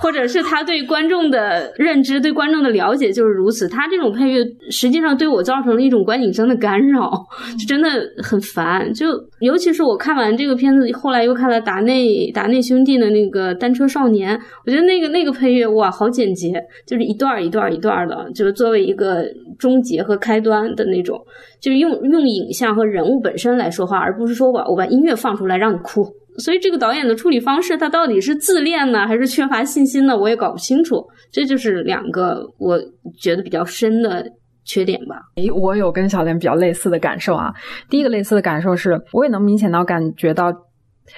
或者是他对观众的认知、对观众的了解就是如此。他这种配乐实际上对我造成了一种观影声的干扰，就真的很烦。就尤其是我看完这个片子，后来又看了达内达内兄弟的那个《单车少年》，我觉得那个那个配乐哇，好简洁，就是一段一段一段的，就是作为一个终结和开端的那种。就是用用影像和人物本身来说话，而不是说我我把音乐放出来让你哭。所以这个导演的处理方式，他到底是自恋呢，还是缺乏信心呢？我也搞不清楚。这就是两个我觉得比较深的缺点吧。诶，我有跟小莲比较类似的感受啊。第一个类似的感受是，我也能明显到感觉到。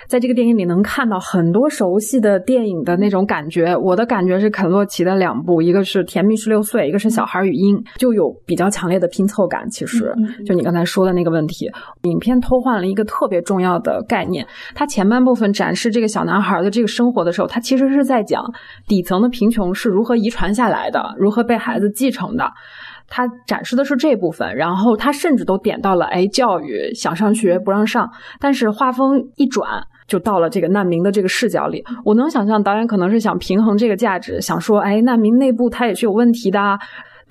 在这个电影里能看到很多熟悉的电影的那种感觉。我的感觉是肯洛奇的两部，一个是《甜蜜十六岁》，一个是《小孩语音》，就有比较强烈的拼凑感。其实，就你刚才说的那个问题，影片偷换了一个特别重要的概念。它前半部分展示这个小男孩的这个生活的时候，他其实是在讲底层的贫穷是如何遗传下来的，如何被孩子继承的。他展示的是这部分，然后他甚至都点到了，哎，教育想上学不让上，但是画风一转，就到了这个难民的这个视角里。我能想象导演可能是想平衡这个价值，想说，哎，难民内部他也是有问题的。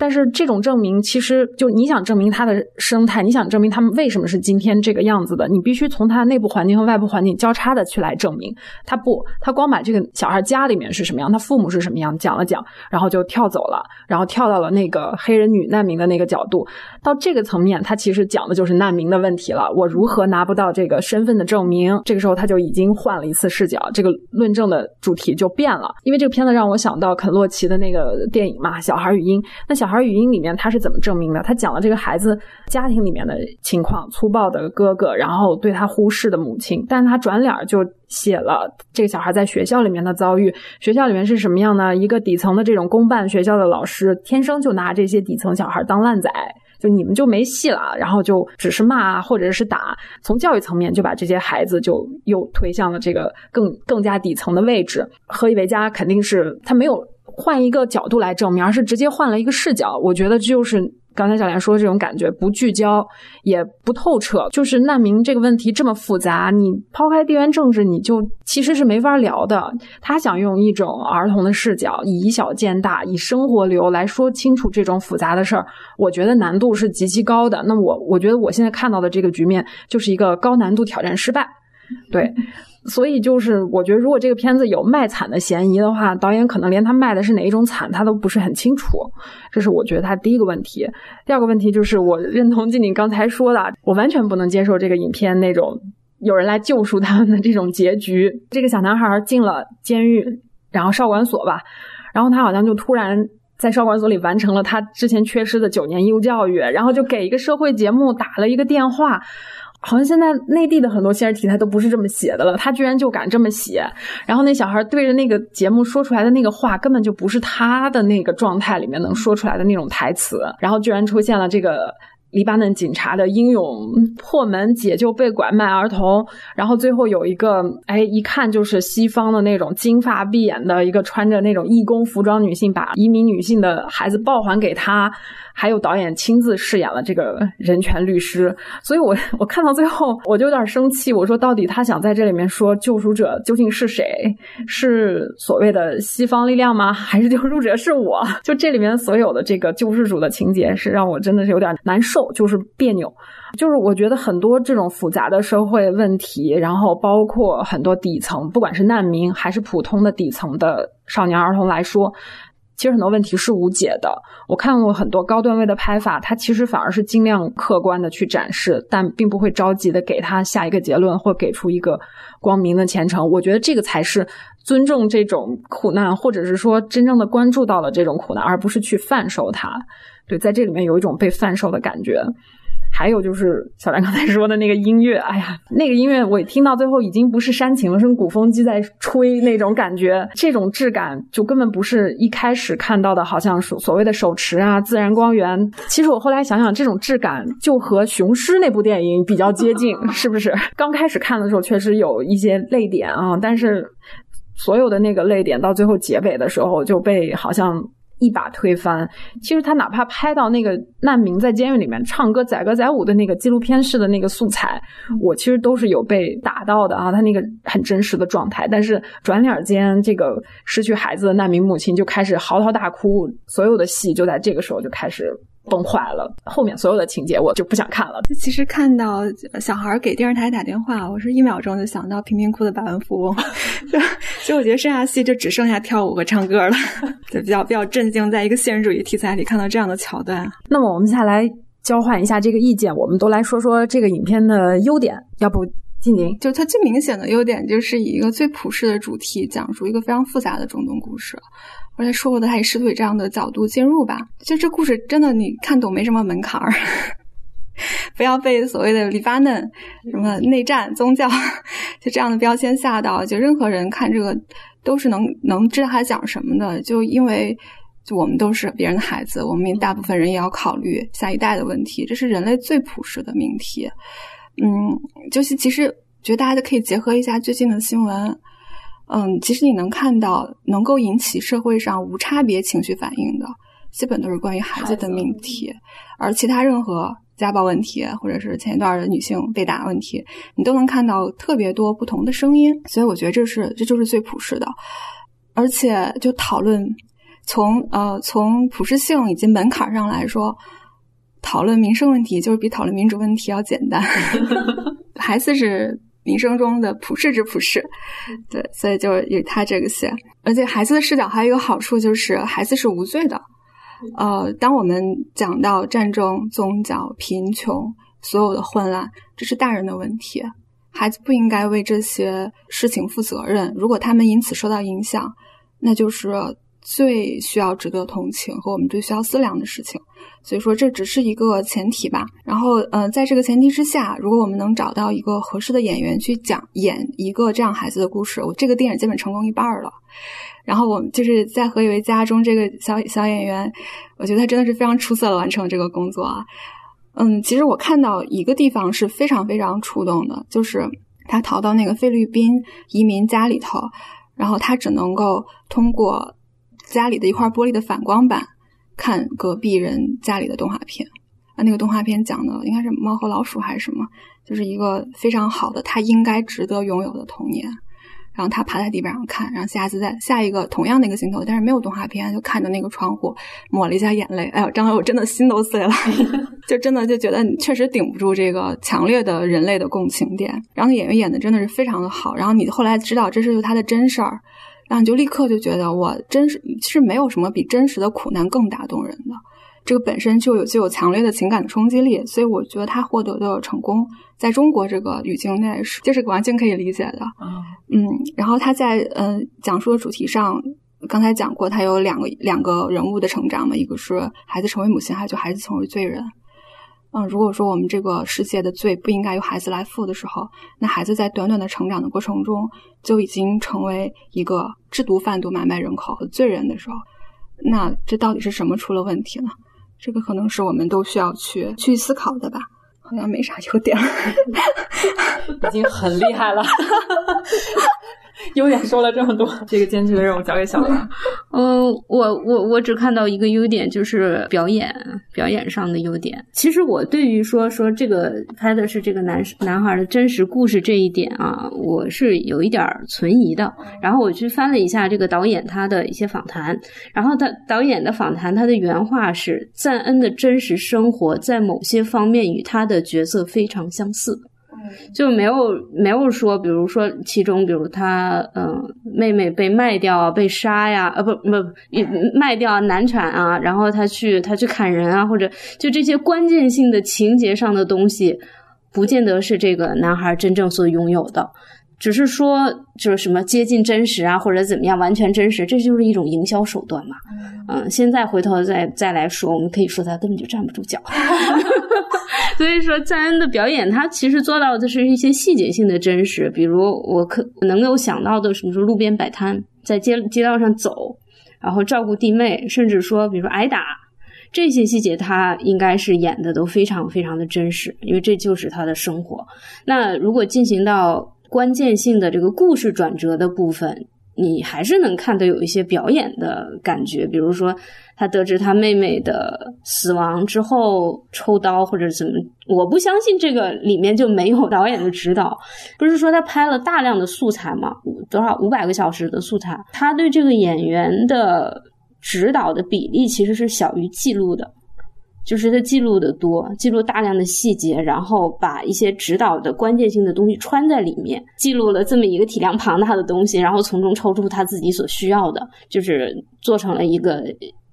但是这种证明，其实就你想证明他的生态，你想证明他们为什么是今天这个样子的，你必须从它内部环境和外部环境交叉的去来证明。他不，他光把这个小孩家里面是什么样，他父母是什么样讲了讲，然后就跳走了，然后跳到了那个黑人女难民的那个角度。到这个层面，他其实讲的就是难民的问题了。我如何拿不到这个身份的证明？这个时候他就已经换了一次视角，这个论证的主题就变了。因为这个片子让我想到肯洛奇的那个电影嘛，《小孩语音》。那小。孩语音里面他是怎么证明的？他讲了这个孩子家庭里面的情况：粗暴的哥哥，然后对他忽视的母亲。但他转脸就写了这个小孩在学校里面的遭遇。学校里面是什么样呢？一个底层的这种公办学校的老师，天生就拿这些底层小孩当烂仔，就你们就没戏了。然后就只是骂或者是打，从教育层面就把这些孩子就又推向了这个更更加底层的位置。何以为家肯定是他没有。换一个角度来证明，而是直接换了一个视角。我觉得就是刚才小莲说的这种感觉，不聚焦也不透彻。就是难民这个问题这么复杂，你抛开地缘政治，你就其实是没法聊的。他想用一种儿童的视角，以小见大，以生活流来说清楚这种复杂的事儿，我觉得难度是极其高的。那我我觉得我现在看到的这个局面，就是一个高难度挑战失败。对。所以就是，我觉得如果这个片子有卖惨的嫌疑的话，导演可能连他卖的是哪一种惨，他都不是很清楚。这是我觉得他第一个问题。第二个问题就是，我认同静静刚才说的，我完全不能接受这个影片那种有人来救赎他们的这种结局。这个小男孩进了监狱，然后少管所吧，然后他好像就突然在少管所里完成了他之前缺失的九年义务教育，然后就给一个社会节目打了一个电话。好像现在内地的很多现实题材都不是这么写的了，他居然就敢这么写。然后那小孩对着那个节目说出来的那个话，根本就不是他的那个状态里面能说出来的那种台词。然后居然出现了这个。黎巴嫩警察的英勇破门解救被拐卖儿童，然后最后有一个，哎，一看就是西方的那种金发碧眼的一个穿着那种义工服装女性，把移民女性的孩子抱还给他。还有导演亲自饰演了这个人权律师，所以我 我看到最后我就有点生气。我说，到底他想在这里面说救赎者究竟是谁？是所谓的西方力量吗？还是救赎者是我？就这里面所有的这个救世主的情节，是让我真的是有点难受，就是别扭。就是我觉得很多这种复杂的社会问题，然后包括很多底层，不管是难民还是普通的底层的少年儿童来说。其实很多问题是无解的。我看过很多高段位的拍法，它其实反而是尽量客观的去展示，但并不会着急的给他下一个结论或给出一个光明的前程。我觉得这个才是尊重这种苦难，或者是说真正的关注到了这种苦难，而不是去贩售它。对，在这里面有一种被贩售的感觉。还有就是小兰刚才说的那个音乐，哎呀，那个音乐我听到最后已经不是煽情了，是鼓风机在吹那种感觉，这种质感就根本不是一开始看到的，好像是所谓的手持啊、自然光源。其实我后来想想，这种质感就和《雄狮》那部电影比较接近，是不是？刚开始看的时候确实有一些泪点啊，但是所有的那个泪点到最后结尾的时候就被好像。一把推翻。其实他哪怕拍到那个难民在监狱里面唱歌载歌载舞的那个纪录片式的那个素材，我其实都是有被打到的啊，他那个很真实的状态。但是转脸间，这个失去孩子的难民母亲就开始嚎啕大哭，所有的戏就在这个时候就开始。崩坏了，后面所有的情节我就不想看了。其实看到小孩给电视台打电话，我是一秒钟就想到贫民窟的百万富翁。所以我觉得剩下戏就只剩下跳舞和唱歌了，就比较比较震惊，在一个现实主义题材里看到这样的桥段。那么我们接下来交换一下这个意见，我们都来说说这个影片的优点。要不，静宁，就它最明显的优点就是以一个最普世的主题讲述一个非常复杂的中东故事。刚才说过的，他以试图以这样的角度进入吧。就这故事真的你看懂没什么门槛儿，不要被所谓的黎巴嫩什么内战、宗教就这样的标签吓到。就任何人看这个都是能能知道他讲什么的。就因为就我们都是别人的孩子，我们大部分人也要考虑下一代的问题，这是人类最朴实的命题。嗯，就是其实觉得大家都可以结合一下最近的新闻。嗯，其实你能看到，能够引起社会上无差别情绪反应的，基本都是关于孩子的命题，而其他任何家暴问题，或者是前一段的女性被打问题，你都能看到特别多不同的声音。所以我觉得这是这就是最普世的，而且就讨论从呃从普适性以及门槛上来说，讨论民生问题就是比讨论民主问题要简单。孩子是。民生中的普世之普世，对，所以就有他这个写，而且孩子的视角还有一个好处，就是孩子是无罪的。呃，当我们讲到战争、宗教、贫穷，所有的混乱，这是大人的问题，孩子不应该为这些事情负责任。如果他们因此受到影响，那就是最需要值得同情和我们最需要思量的事情。所以说，这只是一个前提吧。然后，呃，在这个前提之下，如果我们能找到一个合适的演员去讲演一个这样孩子的故事，我这个电影基本成功一半了。然后，我就是在何以为家中这个小小演员，我觉得他真的是非常出色的完成了这个工作啊。嗯，其实我看到一个地方是非常非常触动的，就是他逃到那个菲律宾移民家里头，然后他只能够通过家里的一块玻璃的反光板。看隔壁人家里的动画片，啊，那个动画片讲的应该是猫和老鼠还是什么，就是一个非常好的他应该值得拥有的童年。然后他趴在地板上看，然后下次再下一个同样的一个镜头，但是没有动画片，就看着那个窗户抹了一下眼泪。哎呦，张伟，我真的心都碎了，就真的就觉得你确实顶不住这个强烈的人类的共情点。然后演员演的真的是非常的好，然后你后来知道这是他的真事儿。然后你就立刻就觉得，我真实其实没有什么比真实的苦难更打动人的，这个本身就有具有强烈的情感的冲击力，所以我觉得他获得的成功，在中国这个语境内是就是完全可以理解的。嗯，然后他在嗯讲述的主题上，刚才讲过，他有两个两个人物的成长嘛，一个是孩子成为母亲，还有就孩子成为罪人。嗯，如果说我们这个世界的罪不应该由孩子来负的时候，那孩子在短短的成长的过程中就已经成为一个制毒贩毒、买卖人口和罪人的时候，那这到底是什么出了问题呢？这个可能是我们都需要去去思考的吧。好像没啥优点，已经很厉害了。优点说了这么多，这个艰巨的任务交给小梁。嗯，我我我只看到一个优点，就是表演表演上的优点。其实我对于说说这个拍的是这个男男孩的真实故事这一点啊，我是有一点存疑的。然后我去翻了一下这个导演他的一些访谈，然后他导演的访谈，他的原话是：赞恩的真实生活在某些方面与他的角色非常相似。就没有没有说，比如说其中，比如他嗯，妹妹被卖掉啊，被杀呀，呃不不卖掉难产啊，然后他去他去砍人啊，或者就这些关键性的情节上的东西，不见得是这个男孩真正所拥有的，只是说就是什么接近真实啊，或者怎么样完全真实，这就是一种营销手段嘛。嗯，现在回头再再来说，我们可以说他根本就站不住脚。所以说，赞恩的表演，他其实做到的是一些细节性的真实，比如我可能够想到的，什么说路边摆摊，在街街道上走，然后照顾弟妹，甚至说，比如说挨打，这些细节他应该是演的都非常非常的真实，因为这就是他的生活。那如果进行到关键性的这个故事转折的部分，你还是能看到有一些表演的感觉，比如说他得知他妹妹的死亡之后抽刀或者怎么，我不相信这个里面就没有导演的指导。不是说他拍了大量的素材吗？多少五百个小时的素材，他对这个演员的指导的比例其实是小于记录的。就是他记录的多，记录大量的细节，然后把一些指导的关键性的东西穿在里面，记录了这么一个体量庞大的东西，然后从中抽出他自己所需要的，就是做成了一个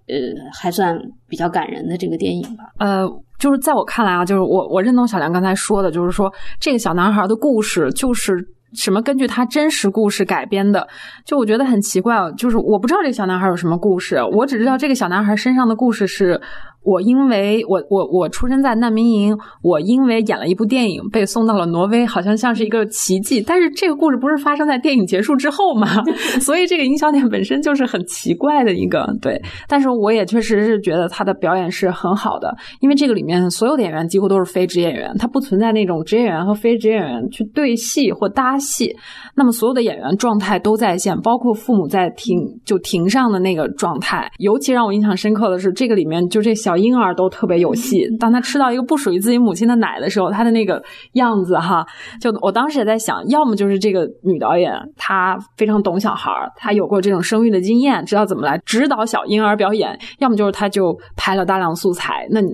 呃还算比较感人的这个电影吧。呃，就是在我看来啊，就是我我认同小梁刚才说的，就是说这个小男孩的故事就是什么根据他真实故事改编的，就我觉得很奇怪，就是我不知道这个小男孩有什么故事，我只知道这个小男孩身上的故事是。我因为我我我出生在难民营，我因为演了一部电影被送到了挪威，好像像是一个奇迹。但是这个故事不是发生在电影结束之后吗？所以这个营销点本身就是很奇怪的一个对。但是我也确实是觉得他的表演是很好的，因为这个里面所有的演员几乎都是非职业演员，他不存在那种职业演员和非职业演员去对戏或搭戏。那么所有的演员状态都在线，包括父母在庭就庭上的那个状态。尤其让我印象深刻的是，这个里面就这小。婴儿都特别有戏。当他吃到一个不属于自己母亲的奶的时候，他的那个样子哈，就我当时也在想，要么就是这个女导演她非常懂小孩儿，她有过这种生育的经验，知道怎么来指导小婴儿表演；要么就是她就拍了大量素材。那你。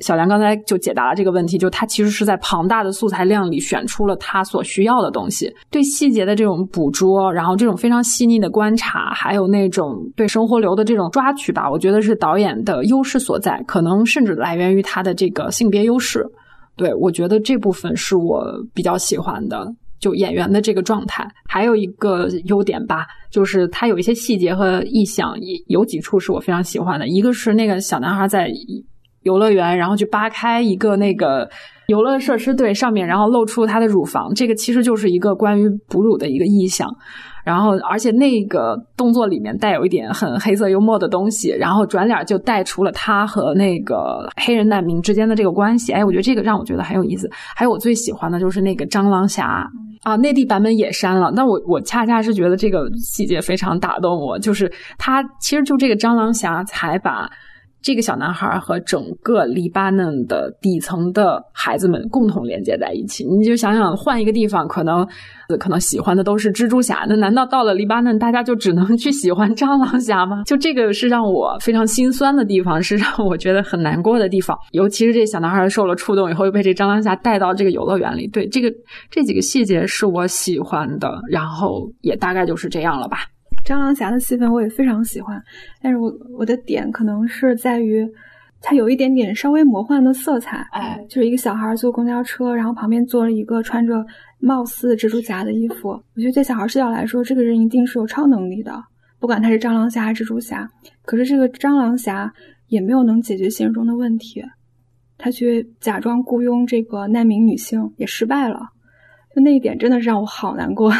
小梁刚才就解答了这个问题，就他其实是在庞大的素材量里选出了他所需要的东西，对细节的这种捕捉，然后这种非常细腻的观察，还有那种对生活流的这种抓取吧，我觉得是导演的优势所在，可能甚至来源于他的这个性别优势。对我觉得这部分是我比较喜欢的，就演员的这个状态。还有一个优点吧，就是他有一些细节和意象，有几处是我非常喜欢的。一个是那个小男孩在。游乐园，然后去扒开一个那个游乐设施对上面，然后露出他的乳房，这个其实就是一个关于哺乳的一个意象。然后，而且那个动作里面带有一点很黑色幽默的东西，然后转脸就带出了他和那个黑人难民之间的这个关系。哎，我觉得这个让我觉得很有意思。还有我最喜欢的就是那个蟑螂侠啊，内地版本也删了，但我我恰恰是觉得这个细节非常打动我，就是他其实就这个蟑螂侠才把。这个小男孩和整个黎巴嫩的底层的孩子们共同连接在一起。你就想想，换一个地方，可能可能喜欢的都是蜘蛛侠，那难道到了黎巴嫩，大家就只能去喜欢蟑螂侠吗？就这个是让我非常心酸的地方，是让我觉得很难过的地方。尤其是这小男孩受了触动以后，又被这蟑螂侠带到这个游乐园里。对这个这几个细节是我喜欢的，然后也大概就是这样了吧。蟑螂侠的戏份我也非常喜欢，但是我我的点可能是在于，它有一点点稍微魔幻的色彩。哎，就是一个小孩坐公交车，然后旁边坐了一个穿着貌似蜘蛛侠的衣服。我觉得对小孩视角来说，这个人一定是有超能力的，不管他是蟑螂侠还是蜘蛛侠。可是这个蟑螂侠也没有能解决现实中的问题。他去假装雇佣这个难民女性也失败了，就那一点真的是让我好难过。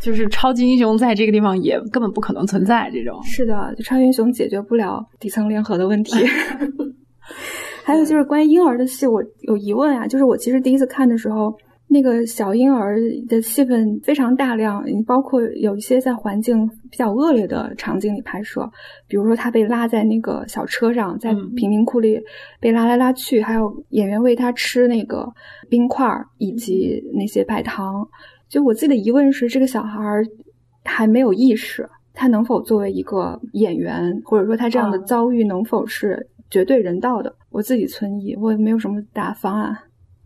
就是超级英雄在这个地方也根本不可能存在这种。是的，就超级英雄解决不了底层联合的问题。还有就是关于婴儿的戏，我有疑问啊。就是我其实第一次看的时候，那个小婴儿的戏份非常大量，包括有一些在环境比较恶劣的场景里拍摄，比如说他被拉在那个小车上，在贫民窟里被拉来拉去，还有演员喂他吃那个冰块以及那些白糖。就我自己的疑问是，这个小孩还没有意识，他能否作为一个演员，或者说他这样的遭遇能否是绝对人道的？我自己存疑，我也没有什么答方案。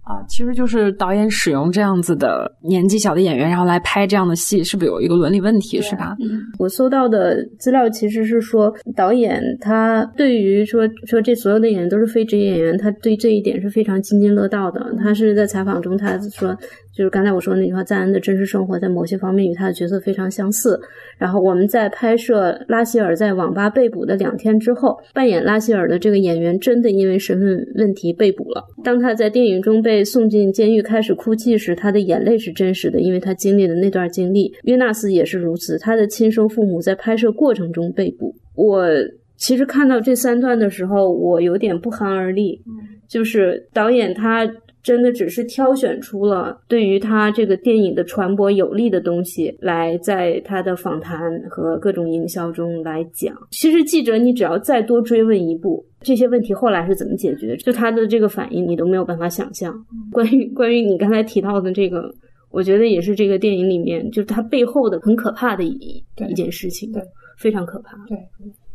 啊，其实就是导演使用这样子的年纪小的演员，然后来拍这样的戏，是不是有一个伦理问题，是吧？嗯，我搜到的资料其实是说，导演他对于说说这所有的演员都是非职业演员，他对这一点是非常津津乐道的。他是在采访中他说。就是刚才我说的那句话，赞恩的真实生活在某些方面与他的角色非常相似。然后我们在拍摄拉希尔在网吧被捕的两天之后，扮演拉希尔的这个演员真的因为身份问题被捕了。当他在电影中被送进监狱开始哭泣时，他的眼泪是真实的，因为他经历了那段经历。约纳斯也是如此，他的亲生父母在拍摄过程中被捕。我其实看到这三段的时候，我有点不寒而栗。就是导演他。真的只是挑选出了对于他这个电影的传播有利的东西，来在他的访谈和各种营销中来讲。其实记者，你只要再多追问一步，这些问题后来是怎么解决，就他的这个反应，你都没有办法想象。关于关于你刚才提到的这个，我觉得也是这个电影里面，就是它背后的很可怕的一一件事情，对，非常可怕，对。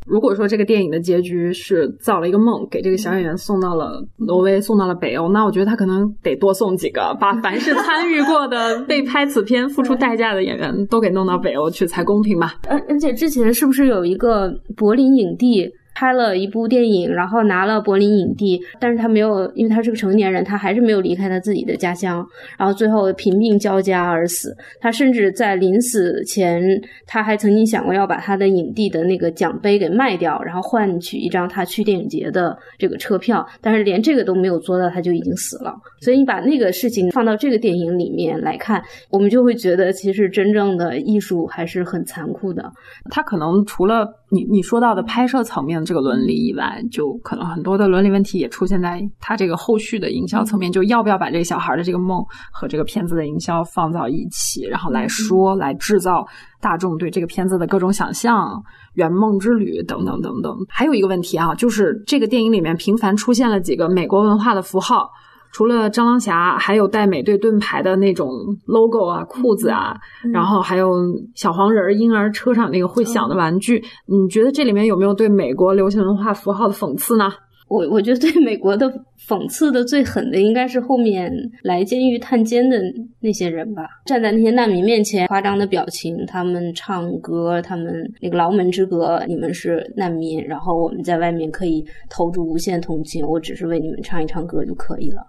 如果说这个电影的结局是造了一个梦，给这个小演员送到了挪威，送到了北欧，那我觉得他可能得多送几个，把凡是参与过的、被拍此片付出代价的演员都给弄到北欧去才公平吧。而而且之前是不是有一个柏林影帝？拍了一部电影，然后拿了柏林影帝，但是他没有，因为他是个成年人，他还是没有离开他自己的家乡，然后最后贫病交加而死。他甚至在临死前，他还曾经想过要把他的影帝的那个奖杯给卖掉，然后换取一张他去电影节的这个车票，但是连这个都没有做到，他就已经死了。所以你把那个事情放到这个电影里面来看，我们就会觉得，其实真正的艺术还是很残酷的。他可能除了你你说到的拍摄层面的。这个伦理以外，就可能很多的伦理问题也出现在他这个后续的营销层面，就要不要把这个小孩的这个梦和这个片子的营销放到一起，然后来说，来制造大众对这个片子的各种想象，圆梦之旅等等等等。还有一个问题啊，就是这个电影里面频繁出现了几个美国文化的符号。除了蟑螂侠，还有带美队盾牌的那种 logo 啊、裤子啊，然后还有小黄人婴儿车上那个会响的玩具。你觉得这里面有没有对美国流行文化符号的讽刺呢？我我觉得对美国的讽刺的最狠的，应该是后面来监狱探监的那些人吧，站在那些难民面前，夸张的表情，他们唱歌，他们那个牢门之隔，你们是难民，然后我们在外面可以投注无限同情，我只是为你们唱一唱歌就可以了。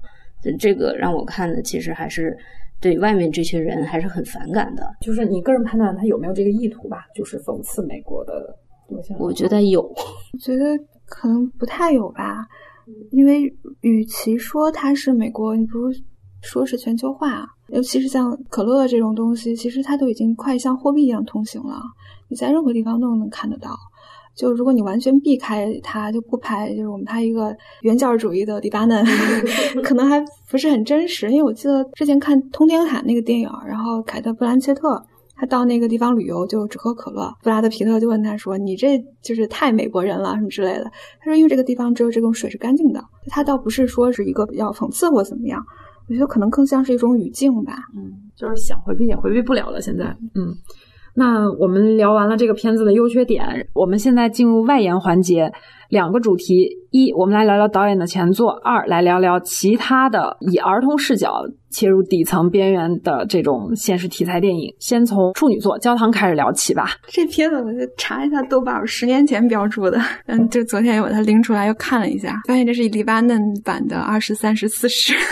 这个让我看的，其实还是对外面这些人还是很反感的。就是你个人判断他有没有这个意图吧？就是讽刺美国的我觉得有，我觉得。可能不太有吧，因为与其说它是美国，你不如说是全球化。尤其是像可乐这种东西，其实它都已经快像货币一样通行了，你在任何地方都能看得到。就如果你完全避开它，就不拍，就是我们拍一个原教旨主义的迪巴嫩，可能还不是很真实。因为我记得之前看《通天塔》那个电影，然后凯特·布兰切特。他到那个地方旅游就只喝可乐，布拉德皮特就问他说：“你这就是太美国人了，什么之类的。”他说：“因为这个地方只有这种水是干净的。”他倒不是说是一个比较讽刺或怎么样，我觉得可能更像是一种语境吧。嗯，就是想回避也回避不了了。现在，嗯，那我们聊完了这个片子的优缺点，我们现在进入外延环节。两个主题：一，我们来聊聊导演的前作；二，来聊聊其他的以儿童视角切入底层边缘的这种现实题材电影。先从处女作《焦糖》开始聊起吧。这片子我就查一下豆瓣，十年前标注的，嗯，就昨天又把它拎出来又看了一下，发现这是黎巴嫩版的二十三十四十。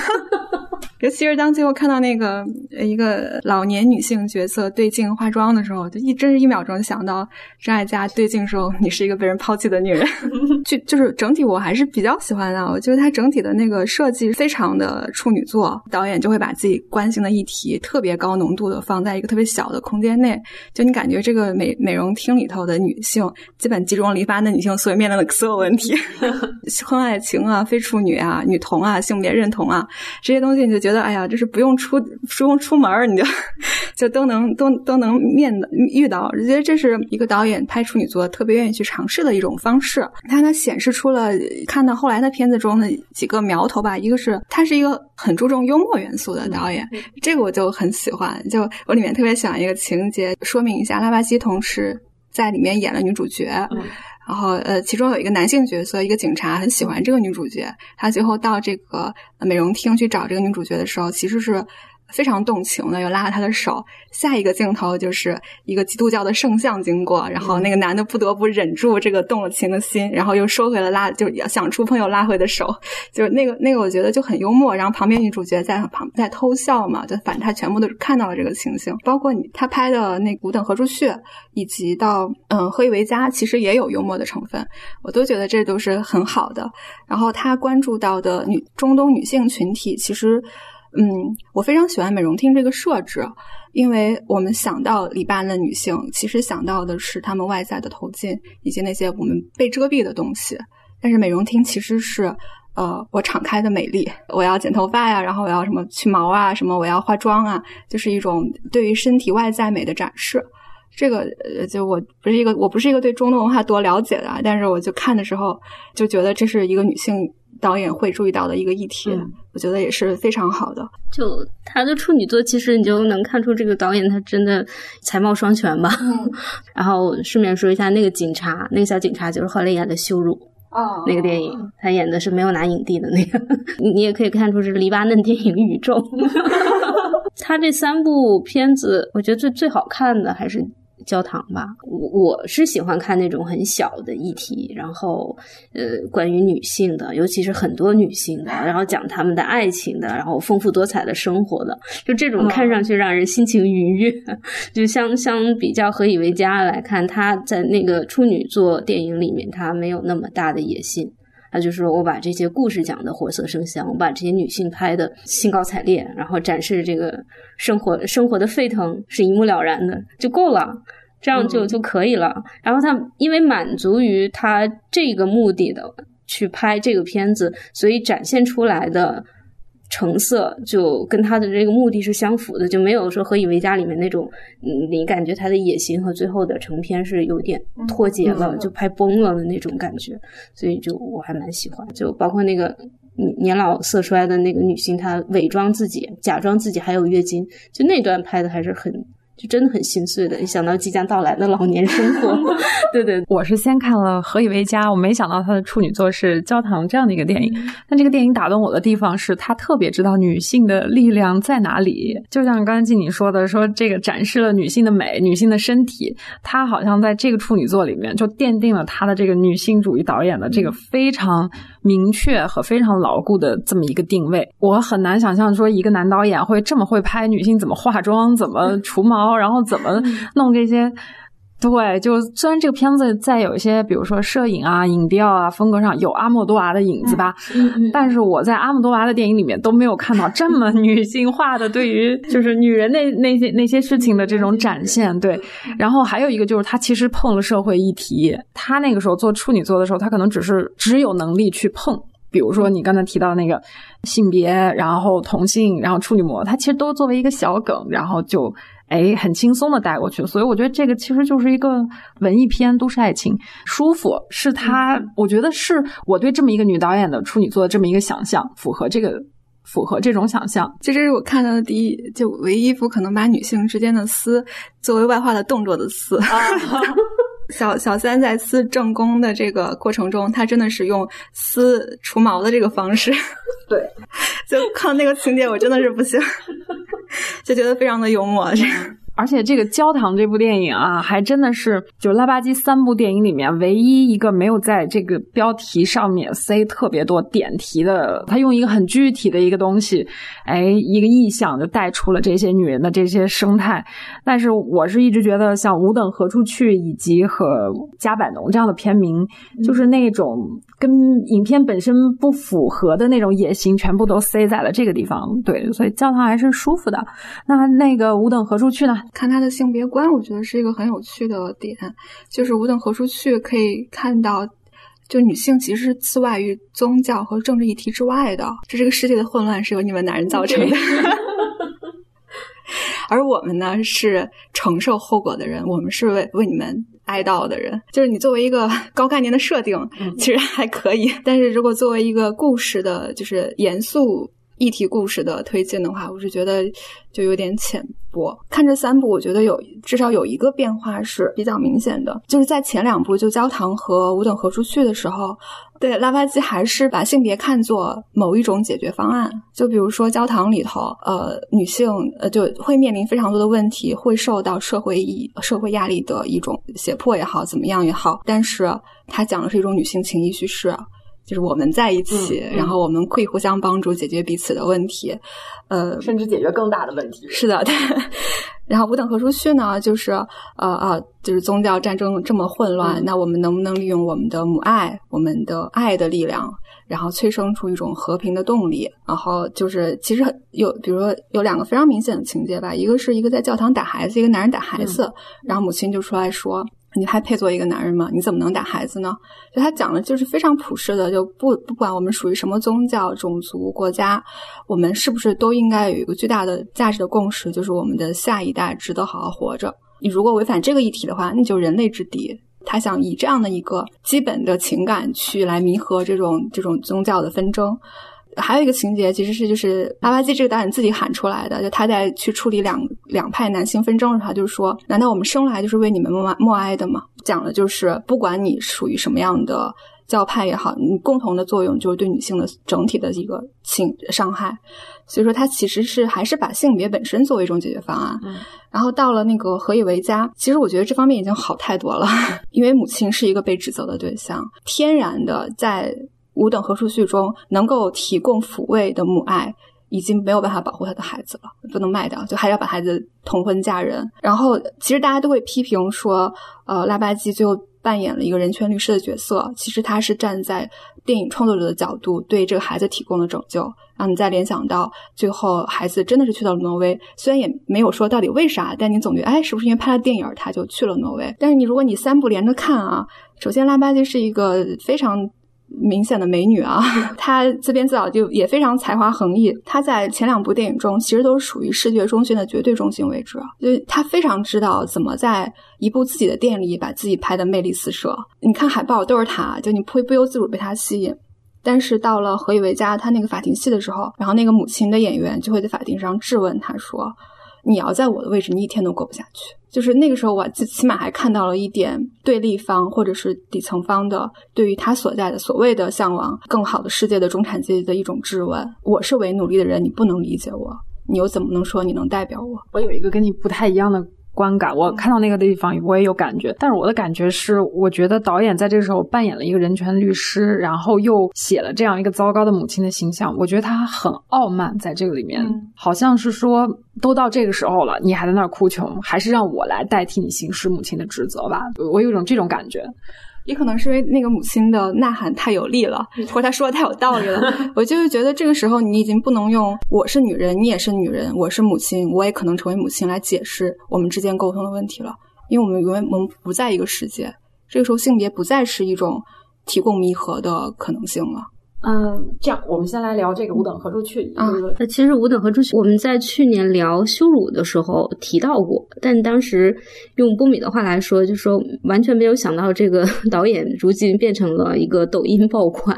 尤其是当最后看到那个一个老年女性角色对镜化妆的时候，就一真是一秒钟想到张艾嘉对镜时候：“你是一个被人抛弃的女人。”就就是整体我还是比较喜欢的，我觉得它整体的那个设计非常的处女座，导演就会把自己关心的议题特别高浓度的放在一个特别小的空间内，就你感觉这个美美容厅里头的女性基本集中了黎巴嫩女性所面临的所有问题，婚外情啊、非处女啊、女同啊、性别认同啊这些东西，你就觉得哎呀，就是不用出不用出门你就就都能都都能面的遇到，我觉得这是一个导演拍处女座特别愿意去尝试的一种方式。它呢显示出了看到后来的片子中的几个苗头吧，一个是他是一个很注重幽默元素的导演，这个我就很喜欢。就我里面特别喜欢一个情节，说明一下，拉巴基同时在里面演了女主角。然后，呃，其中有一个男性角色，一个警察很喜欢这个女主角。他最后到这个美容厅去找这个女主角的时候，其实是。非常动情的，又拉了他的手。下一个镜头就是一个基督教的圣像经过，然后那个男的不得不忍住这个动了情的心，然后又收回了拉，就想触碰又拉回的手。就是那个那个，我觉得就很幽默。然后旁边女主角在旁在偷笑嘛，就反正他全部都是看到了这个情形。包括你他拍的那《古等何处去》，以及到嗯《何以为家》，其实也有幽默的成分，我都觉得这都是很好的。然后他关注到的女中东女性群体，其实。嗯，我非常喜欢美容厅这个设置，因为我们想到黎巴嫩女性，其实想到的是她们外在的头巾以及那些我们被遮蔽的东西。但是美容厅其实是，呃，我敞开的美丽，我要剪头发呀，然后我要什么去毛啊，什么我要化妆啊，就是一种对于身体外在美的展示。这个呃，就我不是一个，我不是一个对中东文化多了解的，但是我就看的时候就觉得这是一个女性。导演会注意到的一个议题，我觉得也是非常好的。就他的处女作，其实你就能看出这个导演他真的才貌双全吧。然后顺便说一下，那个警察，那个小警察就是后来演的《羞辱》哦，那个电影他演的是没有拿影帝的那个。你也可以看出是黎巴嫩电影宇宙。他这三部片子，我觉得最最好看的还是。教堂吧，我我是喜欢看那种很小的议题，然后呃，关于女性的，尤其是很多女性的，然后讲他们的爱情的，然后丰富多彩的生活的，就这种看上去让人心情愉悦。就相相比较《何以为家》来看，他在那个处女座电影里面，他没有那么大的野心，他就是我把这些故事讲的活色生香，我把这些女性拍的兴高采烈，然后展示这个生活生活的沸腾是一目了然的就够了。这样就就可以了。然后他因为满足于他这个目的的去拍这个片子，所以展现出来的成色就跟他的这个目的是相符的，就没有说《何以为家》里面那种，你感觉他的野心和最后的成片是有点脱节了，就拍崩了的那种感觉。所以就我还蛮喜欢，就包括那个年老色衰的那个女性，她伪装自己，假装自己还有月经，就那段拍的还是很。就真的很心碎的，一想到即将到来的老年生活。对对，我是先看了《何以为家》，我没想到他的处女作是《焦糖》这样的一个电影。但这个电影打动我的地方是他特别知道女性的力量在哪里。就像刚才静你说的，说这个展示了女性的美、女性的身体，他好像在这个处女作里面就奠定了他的这个女性主义导演的这个非常明确和非常牢固的这么一个定位。我很难想象说一个男导演会这么会拍女性怎么化妆、怎么 除毛。然后怎么弄这些？对，就虽然这个片子在有一些，比如说摄影啊、影调啊、风格上有阿莫多娃的影子吧，但是我在阿莫多娃的电影里面都没有看到这么 女性化的对于就是女人那那些那些事情的这种展现。对，然后还有一个就是他其实碰了社会议题，他那个时候做处女座的时候，他可能只是只有能力去碰。比如说你刚才提到那个性别，然后同性，然后处女膜，它其实都作为一个小梗，然后就哎很轻松的带过去。所以我觉得这个其实就是一个文艺片，都市爱情，舒服是他，我觉得是我对这么一个女导演的处女座的这么一个想象，符合这个符合这种想象。这这是我看到的第一，就唯一一幅可能把女性之间的撕作为外化的动作的撕。小小三在撕正宫的这个过程中，他真的是用撕除毛的这个方式。对，就看那个情节，我真的是不行，就觉得非常的幽默。而且这个《焦糖》这部电影啊，还真的是就拉巴基三部电影里面唯一一个没有在这个标题上面塞特别多点题的。他用一个很具体的一个东西，哎，一个意象就带出了这些女人的这些生态。但是我是一直觉得，像《吾等何处去》以及和《加百农》这样的片名，就是那种跟影片本身不符合的那种野心，全部都塞在了这个地方。对，所以《教堂》还是舒服的。那那个《吾等何处去》呢？看他的性别观，我觉得是一个很有趣的点，就是无等何处去，可以看到，就女性其实是自外于宗教和政治议题之外的。就这个世界的混乱是由你们男人造成的，而我们呢是承受后果的人，我们是为为你们哀悼的人。就是你作为一个 高概念的设定，其实还可以，但是如果作为一个故事的，就是严肃。议题故事的推进的话，我是觉得就有点浅薄。看这三部，我觉得有至少有一个变化是比较明显的，就是在前两部就焦糖和五等何处去的时候，对拉巴基还是把性别看作某一种解决方案。就比如说焦糖里头，呃，女性呃就会面临非常多的问题，会受到社会意社会压力的一种胁迫也好，怎么样也好，但是他讲的是一种女性情谊叙事。就是我们在一起，然后我们可以互相帮助解决彼此的问题，呃，甚至解决更大的问题。是的，对。然后五等何处去呢？就是呃呃，就是宗教战争这么混乱，那我们能不能利用我们的母爱，我们的爱的力量，然后催生出一种和平的动力？然后就是其实有，比如说有两个非常明显的情节吧，一个是一个在教堂打孩子，一个男人打孩子，然后母亲就出来说。你还配做一个男人吗？你怎么能打孩子呢？就他讲的就是非常普世的，就不不管我们属于什么宗教、种族、国家，我们是不是都应该有一个巨大的价值的共识，就是我们的下一代值得好好活着。你如果违反这个议题的话，那就人类之敌。他想以这样的一个基本的情感去来弥合这种这种宗教的纷争。还有一个情节，其实是就是拉巴基这个导演自己喊出来的，就他在去处理两两派男性纷争的时候，就是说，难道我们生来就是为你们默默哀的吗？讲的就是不管你属于什么样的教派也好，你共同的作用就是对女性的整体的一个性伤害。所以说，他其实是还是把性别本身作为一种解决方案。然后到了那个何以为家，其实我觉得这方面已经好太多了，因为母亲是一个被指责的对象，天然的在。五等何处去中能够提供抚慰的母爱，已经没有办法保护他的孩子了，不能卖掉，就还要把孩子同婚嫁人。然后，其实大家都会批评说，呃，拉巴基最后扮演了一个人权律师的角色，其实他是站在电影创作者的角度对这个孩子提供了拯救。让你再联想到最后孩子真的是去到了挪威，虽然也没有说到底为啥，但你总觉得，哎，是不是因为拍了电影他就去了挪威？但是你如果你三部连着看啊，首先拉巴基是一个非常。明显的美女啊，她自编自导就也非常才华横溢。她在前两部电影中其实都是属于视觉中心的绝对中心位置，就她非常知道怎么在一部自己的电影里把自己拍的魅力四射。你看海报都是她，就你会不由自主被她吸引。但是到了何以为家他那个法庭戏的时候，然后那个母亲的演员就会在法庭上质问他说：“你要在我的位置，你一天都过不下去。”就是那个时候，我最起码还看到了一点对立方或者是底层方的对于他所在的所谓的向往更好的世界的中产阶级的一种质问。我是为努力的人，你不能理解我，你又怎么能说你能代表我？我有一个跟你不太一样的。观感，我看到那个地方，我也有感觉。但是我的感觉是，我觉得导演在这个时候扮演了一个人权律师，然后又写了这样一个糟糕的母亲的形象。我觉得他很傲慢，在这个里面，好像是说，都到这个时候了，你还在那儿哭穷，还是让我来代替你行使母亲的职责吧？我有种这种感觉。也可能是因为那个母亲的呐喊太有力了，或者她说的太有道理了。我就是觉得这个时候你已经不能用“我是女人，你也是女人，我是母亲，我也可能成为母亲”来解释我们之间沟通的问题了，因为我们永远我们不在一个世界。这个时候性别不再是一种提供弥合的可能性了。嗯，这样我们先来聊这个五等何处去啊。那其实五等何处去，我们在去年聊羞辱的时候提到过，但当时用波米的话来说，就说完全没有想到这个 导演如今变成了一个抖音爆款，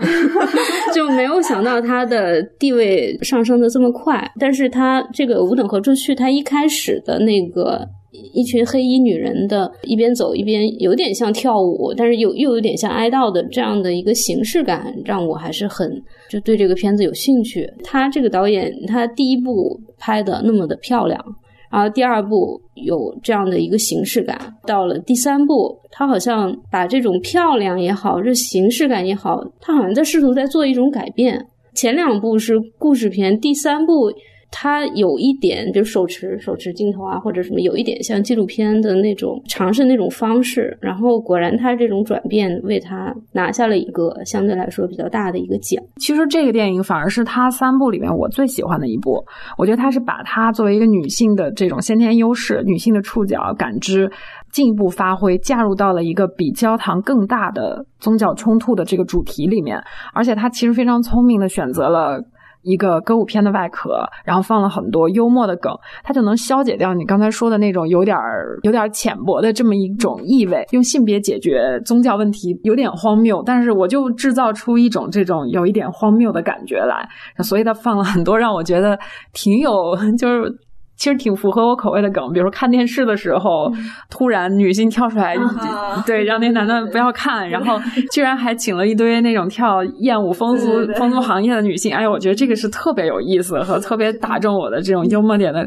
就没有想到他的地位上升的这么快。但是他这个五等何处去，他一开始的那个。一群黑衣女人的一边走一边有点像跳舞，但是又又有点像哀悼的这样的一个形式感，让我还是很就对这个片子有兴趣。他这个导演，他第一部拍的那么的漂亮，然后第二部有这样的一个形式感，到了第三部，他好像把这种漂亮也好，这形式感也好，他好像在试图在做一种改变。前两部是故事片，第三部。它有一点就手持手持镜头啊，或者什么，有一点像纪录片的那种尝试那种方式。然后果然，他这种转变为他拿下了一个相对来说比较大的一个奖。其实这个电影反而是他三部里面我最喜欢的一部。我觉得他是把他作为一个女性的这种先天优势、女性的触角感知进一步发挥，嫁入到了一个比焦糖更大的宗教冲突的这个主题里面。而且他其实非常聪明的选择了。一个歌舞片的外壳，然后放了很多幽默的梗，它就能消解掉你刚才说的那种有点儿、有点浅薄的这么一种意味。用性别解决宗教问题有点荒谬，但是我就制造出一种这种有一点荒谬的感觉来，所以它放了很多让我觉得挺有就是。其实挺符合我口味的梗，比如说看电视的时候，突然女性跳出来，对，让那男的不要看，然后居然还请了一堆那种跳艳舞风俗风俗行业的女性，哎呦，我觉得这个是特别有意思和特别打中我的这种 幽默点的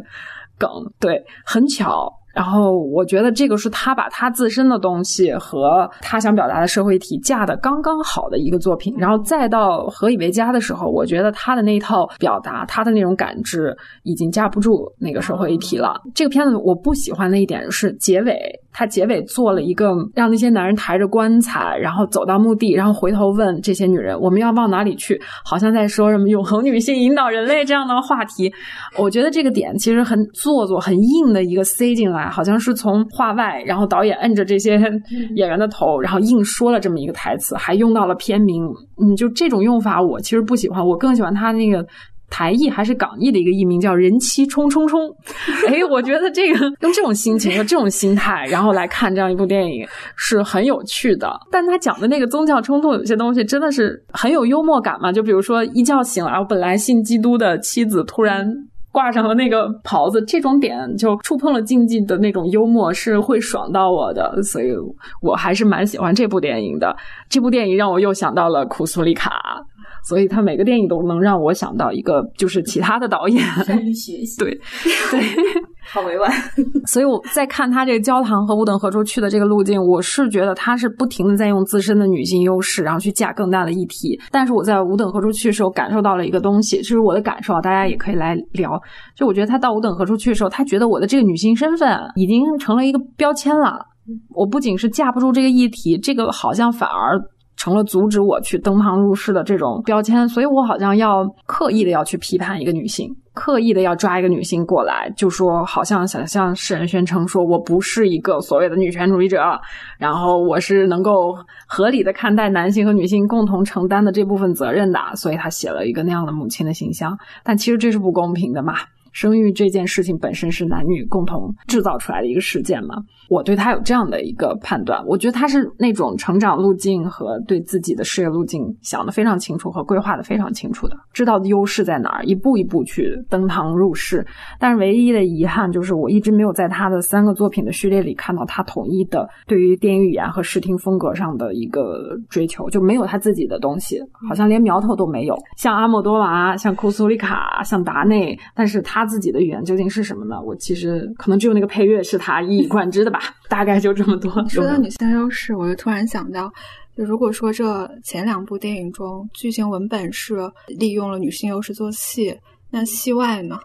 梗，对，很巧。然后我觉得这个是他把他自身的东西和他想表达的社会体架的刚刚好的一个作品，然后再到何以为家的时候，我觉得他的那一套表达，他的那种感知已经架不住那个社会议题了。这个片子我不喜欢的一点是结尾。他结尾做了一个让那些男人抬着棺材，然后走到墓地，然后回头问这些女人：“我们要往哪里去？”好像在说什么“永恒女性引导人类”这样的话题。我觉得这个点其实很做作、很硬的一个塞进来，好像是从话外，然后导演摁着这些演员的头，然后硬说了这么一个台词，还用到了片名。嗯，就这种用法，我其实不喜欢。我更喜欢他那个。台译还是港译的一个译名叫“人妻冲冲冲”，哎，我觉得这个用这种心情和这种心态，然后来看这样一部电影是很有趣的。但他讲的那个宗教冲突，有些东西真的是很有幽默感嘛。就比如说一觉醒来，我本来信基督的妻子突然挂上了那个袍子，这种点就触碰了禁忌的那种幽默，是会爽到我的。所以我还是蛮喜欢这部电影的。这部电影让我又想到了库苏里卡。所以他每个电影都能让我想到 一个，就是其他的导演。学习。对，对，好委婉。所以我在看他这个焦糖和五等何处去的这个路径，我是觉得他是不停的在用自身的女性优势，然后去架更大的议题。但是我在五等何处去的时候感受到了一个东西，就是我的感受，大家也可以来聊。就我觉得他到五等何处去的时候，他觉得我的这个女性身份已经成了一个标签了。我不仅是架不住这个议题，这个好像反而。成了阻止我去登堂入室的这种标签，所以我好像要刻意的要去批判一个女性，刻意的要抓一个女性过来，就说好像想向世人宣称说我不是一个所谓的女权主义者，然后我是能够合理的看待男性和女性共同承担的这部分责任的，所以他写了一个那样的母亲的形象，但其实这是不公平的嘛。生育这件事情本身是男女共同制造出来的一个事件嘛？我对他有这样的一个判断，我觉得他是那种成长路径和对自己的事业路径想的非常清楚和规划的非常清楚的，知道优势在哪儿，一步一步去登堂入室。但是唯一的遗憾就是，我一直没有在他的三个作品的序列里看到他统一的对于电影语言和视听风格上的一个追求，就没有他自己的东西，好像连苗头都没有。像阿莫多瓦，像库苏里卡，像达内，但是他。他自己的语言究竟是什么呢？我其实可能只有那个配乐是他一以贯之的吧，大概就这么多。说到女性优势，我就突然想到，就如果说这前两部电影中剧情文本是利用了女性优势做戏，那戏外呢？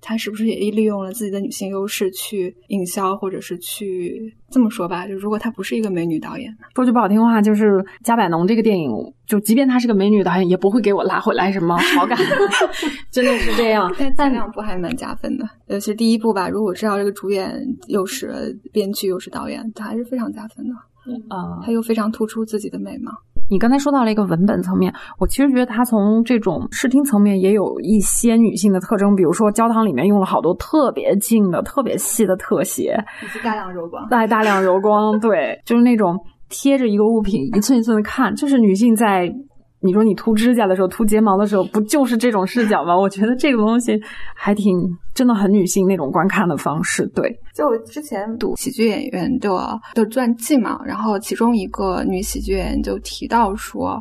他是不是也利用了自己的女性优势去营销，或者是去这么说吧？就如果她不是一个美女导演呢？说句不好听话，就是加百农这个电影，就即便她是个美女导演，也不会给我拉回来什么好感，真的是这样。但前两部还蛮加分的，尤其是第一部吧。如果知道这个主演又是编剧又是导演，他还是非常加分的。啊，他又非常突出自己的美貌。你刚才说到了一个文本层面，我其实觉得他从这种视听层面也有一些女性的特征，比如说教堂里面用了好多特别近的、特别细的特写，以及大量柔光，带大量柔光，对，就是那种贴着一个物品一寸一寸的看，就是女性在。你说你涂指甲的时候、涂睫毛的时候，不就是这种视角吗？我觉得这个东西还挺真的很女性那种观看的方式。对，就我之前读喜剧演员的的传记嘛，然后其中一个女喜剧演员就提到说，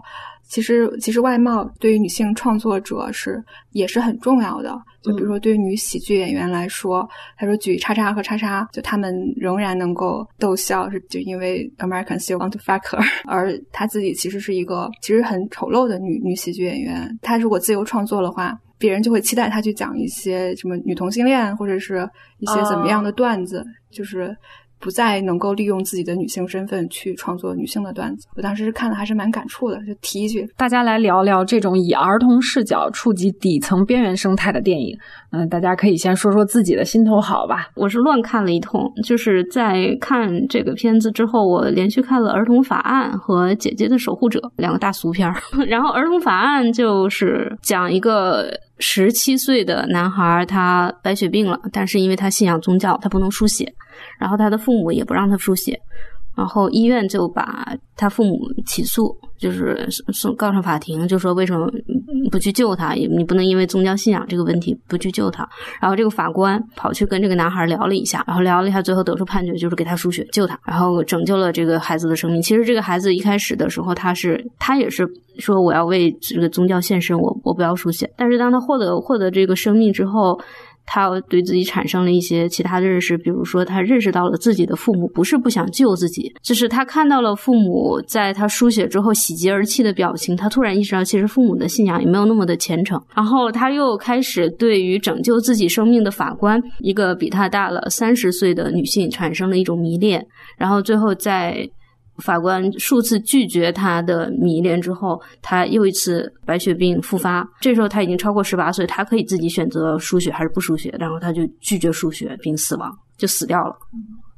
其实其实外貌对于女性创作者是也是很重要的。就比如说对于女喜剧演员来说，他说举叉叉和叉叉，就他们仍然能够逗笑，是就因为 American still want to fuck her，而她自己其实是一个其实很丑陋的女女喜剧演员。她如果自由创作的话，别人就会期待她去讲一些什么女同性恋或者是一些怎么样的段子，就是。不再能够利用自己的女性身份去创作女性的段子，我当时看的还是蛮感触的，就提一句，大家来聊聊这种以儿童视角触及底层边缘生态的电影。嗯，大家可以先说说自己的心头好吧。我是乱看了一通，就是在看这个片子之后，我连续看了《儿童法案》和《姐姐的守护者》两个大俗片儿。然后，《儿童法案》就是讲一个十七岁的男孩，他白血病了，但是因为他信仰宗教，他不能输血。然后他的父母也不让他输血，然后医院就把他父母起诉，就是送告上法庭，就说为什么不去救他？你不能因为宗教信仰这个问题不去救他。然后这个法官跑去跟这个男孩聊了一下，然后聊了一下，最后得出判决就是给他输血救他，然后拯救了这个孩子的生命。其实这个孩子一开始的时候，他是他也是说我要为这个宗教献身，我我不要输血。但是当他获得获得这个生命之后。他对自己产生了一些其他的认识，比如说，他认识到了自己的父母不是不想救自己，就是他看到了父母在他输血之后喜极而泣的表情，他突然意识到，其实父母的信仰也没有那么的虔诚。然后他又开始对于拯救自己生命的法官，一个比他大了三十岁的女性，产生了一种迷恋。然后最后在。法官数次拒绝他的迷恋之后，他又一次白血病复发。这时候他已经超过十八岁，他可以自己选择输血还是不输血，然后他就拒绝输血并死亡，就死掉了。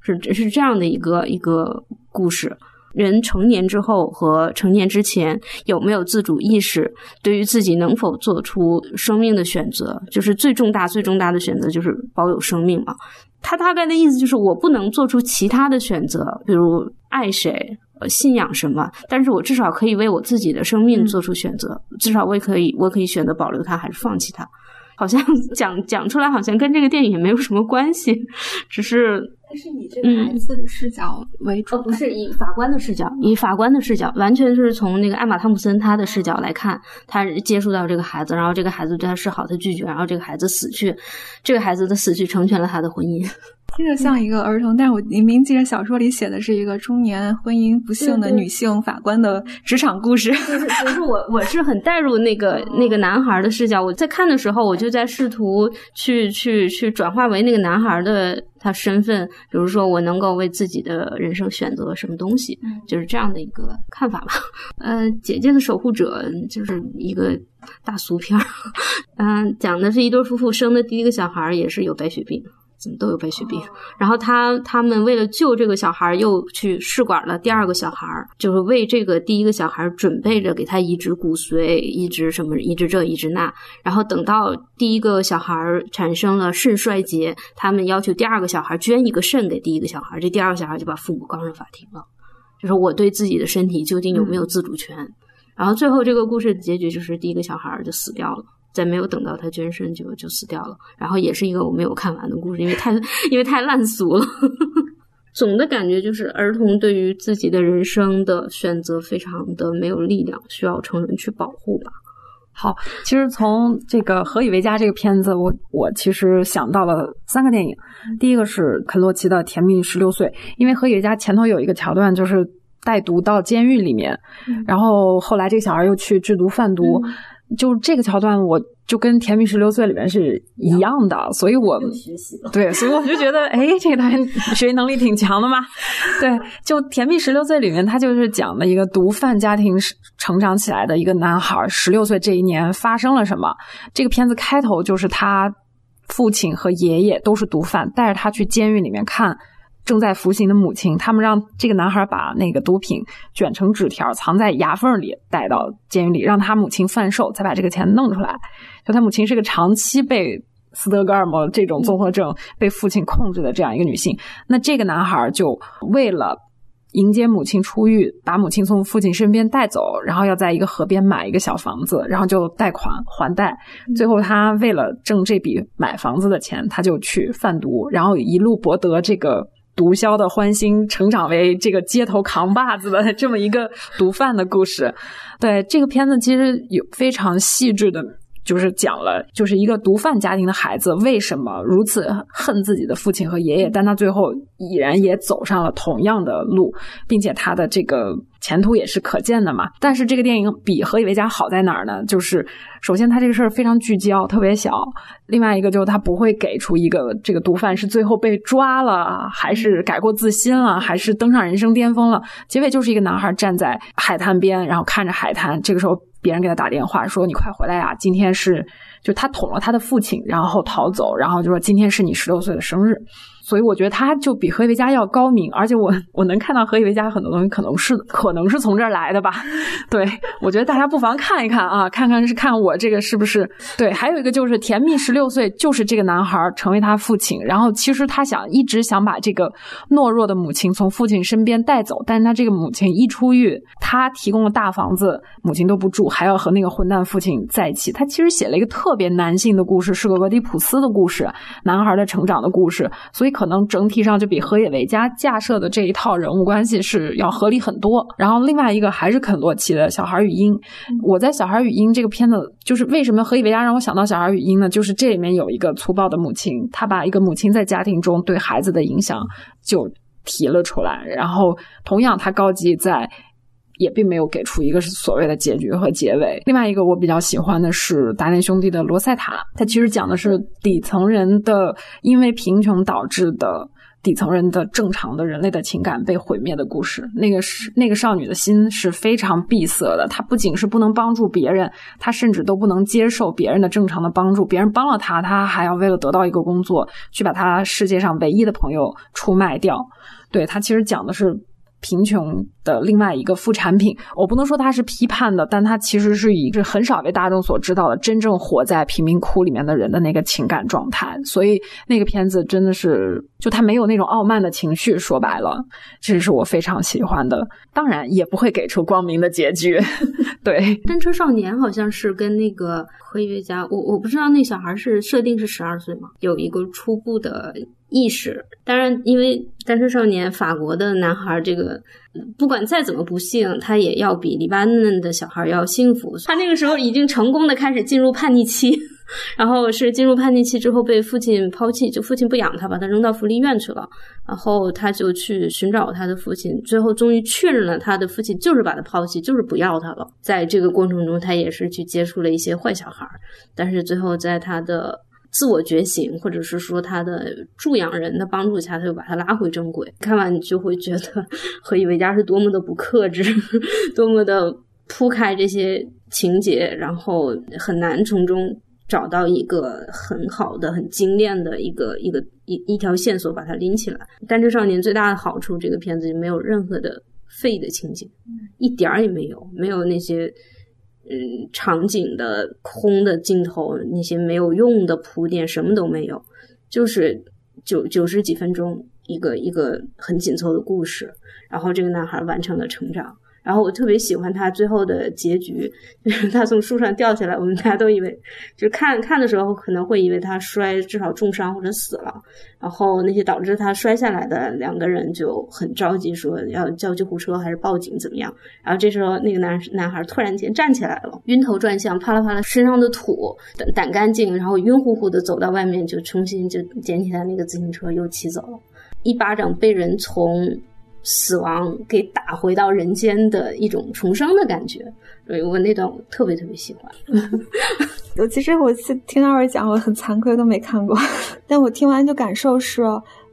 是是这样的一个一个故事。人成年之后和成年之前有没有自主意识，对于自己能否做出生命的选择，就是最重大最重大的选择就是保有生命嘛。他大概的意思就是，我不能做出其他的选择，比如爱谁、呃信仰什么，但是我至少可以为我自己的生命做出选择，至少我也可以，我可以选择保留它还是放弃它。好像 讲讲出来，好像跟这个电影也没有什么关系，只是。但是以这个孩子的视角为主哦，不是以法官的视角，以法官的视角，完全是从那个艾玛汤普森他的视角来看，他接触到这个孩子，然后这个孩子对他示好，他拒绝，然后这个孩子死去，这个孩子的死去成全了他的婚姻。听着像一个儿童，但是我明明记得小说里写的是一个中年婚姻不幸的女性法官的职场故事。就是，我我是很带入那个那个男孩的视角。我在看的时候，我就在试图去去去转化为那个男孩的他身份。比如说，我能够为自己的人生选择什么东西，就是这样的一个看法吧。呃，姐姐的守护者就是一个大俗片儿。嗯，讲的是一对夫妇生的第一个小孩也是有白血病。怎么都有白血病，然后他他们为了救这个小孩，又去试管了第二个小孩，就是为这个第一个小孩准备着给他移植骨髓，移植什么，移植这，移植那。然后等到第一个小孩产生了肾衰竭，他们要求第二个小孩捐一个肾给第一个小孩，这第二个小孩就把父母告上法庭了，就是我对自己的身体究竟有没有自主权。然后最后这个故事的结局就是第一个小孩就死掉了。在没有等到他捐肾就就死掉了，然后也是一个我没有看完的故事，因为太因为太烂俗了。总的感觉就是儿童对于自己的人生的选择非常的没有力量，需要成人去保护吧。好，其实从这个《何以为家》这个片子，我我其实想到了三个电影。第一个是肯洛奇的《甜蜜十六岁》，因为《何以为家》前头有一个桥段，就是带毒到监狱里面，然后后来这个小孩又去制毒贩毒。就这个桥段，我就跟《甜蜜十六岁》里面是一样的，所以我对，所以我就觉得，哎，这个导演学习能力挺强的嘛。对，就《甜蜜十六岁》里面，他就是讲的一个毒贩家庭成长起来的一个男孩，十六岁这一年发生了什么。这个片子开头就是他父亲和爷爷都是毒贩，带着他去监狱里面看。正在服刑的母亲，他们让这个男孩把那个毒品卷成纸条，藏在牙缝里，带到监狱里，让他母亲贩售，才把这个钱弄出来。就他母亲是个长期被斯德哥尔摩这种综合症被父亲控制的这样一个女性。那这个男孩就为了迎接母亲出狱，把母亲从父亲身边带走，然后要在一个河边买一个小房子，然后就贷款还贷。最后他为了挣这笔买房子的钱，他就去贩毒，然后一路博得这个。毒枭的欢心成长为这个街头扛把子的这么一个毒贩的故事。对这个片子，其实有非常细致的。就是讲了，就是一个毒贩家庭的孩子为什么如此恨自己的父亲和爷爷，但他最后已然也走上了同样的路，并且他的这个前途也是可见的嘛。但是这个电影比《何以为家》好在哪儿呢？就是首先他这个事儿非常聚焦，特别小；另外一个就是他不会给出一个这个毒贩是最后被抓了，还是改过自新了，还是登上人生巅峰了。结尾就是一个男孩站在海滩边，然后看着海滩，这个时候。别人给他打电话说：“你快回来呀！今天是就他捅了他的父亲，然后逃走，然后就说今天是你十六岁的生日。”所以我觉得他就比何以为家要高明，而且我我能看到何以为家很多东西可能是可能是从这儿来的吧。对我觉得大家不妨看一看啊，看看是看我这个是不是对。还有一个就是甜蜜十六岁，就是这个男孩成为他父亲，然后其实他想一直想把这个懦弱的母亲从父亲身边带走，但是他这个母亲一出狱，他提供了大房子，母亲都不住，还要和那个混蛋父亲在一起。他其实写了一个特别男性的故事，是个俄狄浦斯的故事，男孩的成长的故事，所以。可能整体上就比河野维家架设的这一套人物关系是要合理很多。然后另外一个还是肯洛奇的小孩语音。我在小孩语音这个片子，就是为什么河野维家让我想到小孩语音呢？就是这里面有一个粗暴的母亲，她把一个母亲在家庭中对孩子的影响就提了出来。然后同样，他高级在。也并没有给出一个所谓的结局和结尾。另外一个我比较喜欢的是达内兄弟的《罗塞塔》，它其实讲的是底层人的因为贫穷导致的底层人的正常的人类的情感被毁灭的故事。那个是那个少女的心是非常闭塞的，她不仅是不能帮助别人，她甚至都不能接受别人的正常的帮助。别人帮了她，她还要为了得到一个工作，去把她世界上唯一的朋友出卖掉。对她其实讲的是。贫穷的另外一个副产品，我不能说它是批判的，但它其实是以是很少被大众所知道的真正活在贫民窟里面的人的那个情感状态。所以那个片子真的是，就他没有那种傲慢的情绪。说白了，这是我非常喜欢的。当然也不会给出光明的结局。对，单车少年好像是跟那个何以为家，我我不知道那小孩是设定是十二岁吗？有一个初步的。意识，当然，因为单身少年，法国的男孩，这个不管再怎么不幸，他也要比黎巴嫩的小孩要幸福。他那个时候已经成功的开始进入叛逆期，然后是进入叛逆期之后被父亲抛弃，就父亲不养他，把他扔到福利院去了。然后他就去寻找他的父亲，最后终于确认了他的父亲就是把他抛弃，就是不要他了。在这个过程中，他也是去接触了一些坏小孩，但是最后在他的。自我觉醒，或者是说他的助养人的帮助下，他就把他拉回正轨。看完你就会觉得何以为家是多么的不克制，多么的铺开这些情节，然后很难从中找到一个很好的、很精炼的一个一个一一条线索把它拎起来。单车少年最大的好处，这个片子就没有任何的废的情节，一点儿也没有，没有那些。嗯，场景的空的镜头，那些没有用的铺垫，什么都没有，就是九九十几分钟一个一个很紧凑的故事，然后这个男孩完成了成长。然后我特别喜欢他最后的结局，就是他从树上掉下来，我们大家都以为，就是看看的时候可能会以为他摔，至少重伤或者死了。然后那些导致他摔下来的两个人就很着急，说要叫救护车还是报警怎么样？然后这时候那个男男孩突然间站起来了，晕头转向，啪啦啪啦，身上的土掸掸干净，然后晕乎乎的走到外面，就重新就捡起他那个自行车又骑走了，一巴掌被人从。死亡给打回到人间的一种重生的感觉，所以我那段我特别特别喜欢。我其实我听二位讲，我很惭愧都没看过，但我听完就感受是，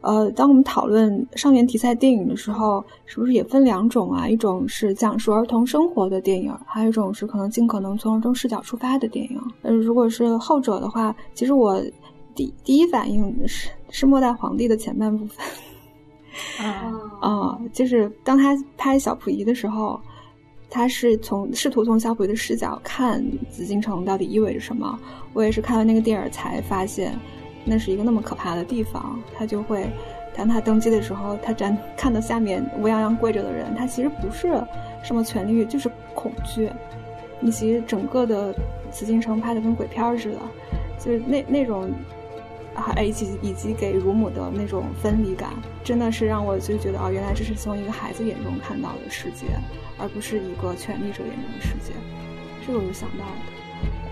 呃，当我们讨论少年题材电影的时候，是不是也分两种啊？一种是讲述儿童生活的电影，还有一种是可能尽可能从儿童视角出发的电影。呃，如果是后者的话，其实我第第一反应是是末代皇帝的前半部分。啊，就是当他拍小溥仪的时候，他是从试图从小溥仪的视角看紫禁城到底意味着什么。我也是看完那个电影才发现，那是一个那么可怕的地方。他就会，当他登基的时候，他站 看到下面乌泱泱跪着的人，他其实不是什么权力，就是恐惧。以及整个的紫禁城拍的跟鬼片似的，就是那那种。啊，以及以及给乳母的那种分离感，真的是让我就觉得哦，原来这是从一个孩子眼中看到的世界，而不是一个权力者眼中的世界。这个我就想到了。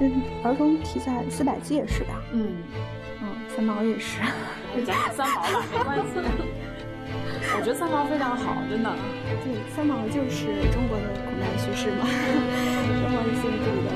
嗯，儿童题材《四百集》也是吧？嗯，嗯，三毛也是。讲讲三毛吧，没关系。我觉得三毛非常好，真的。对，三毛就是中国的古代叙事嘛，中国一些这里的儿童的，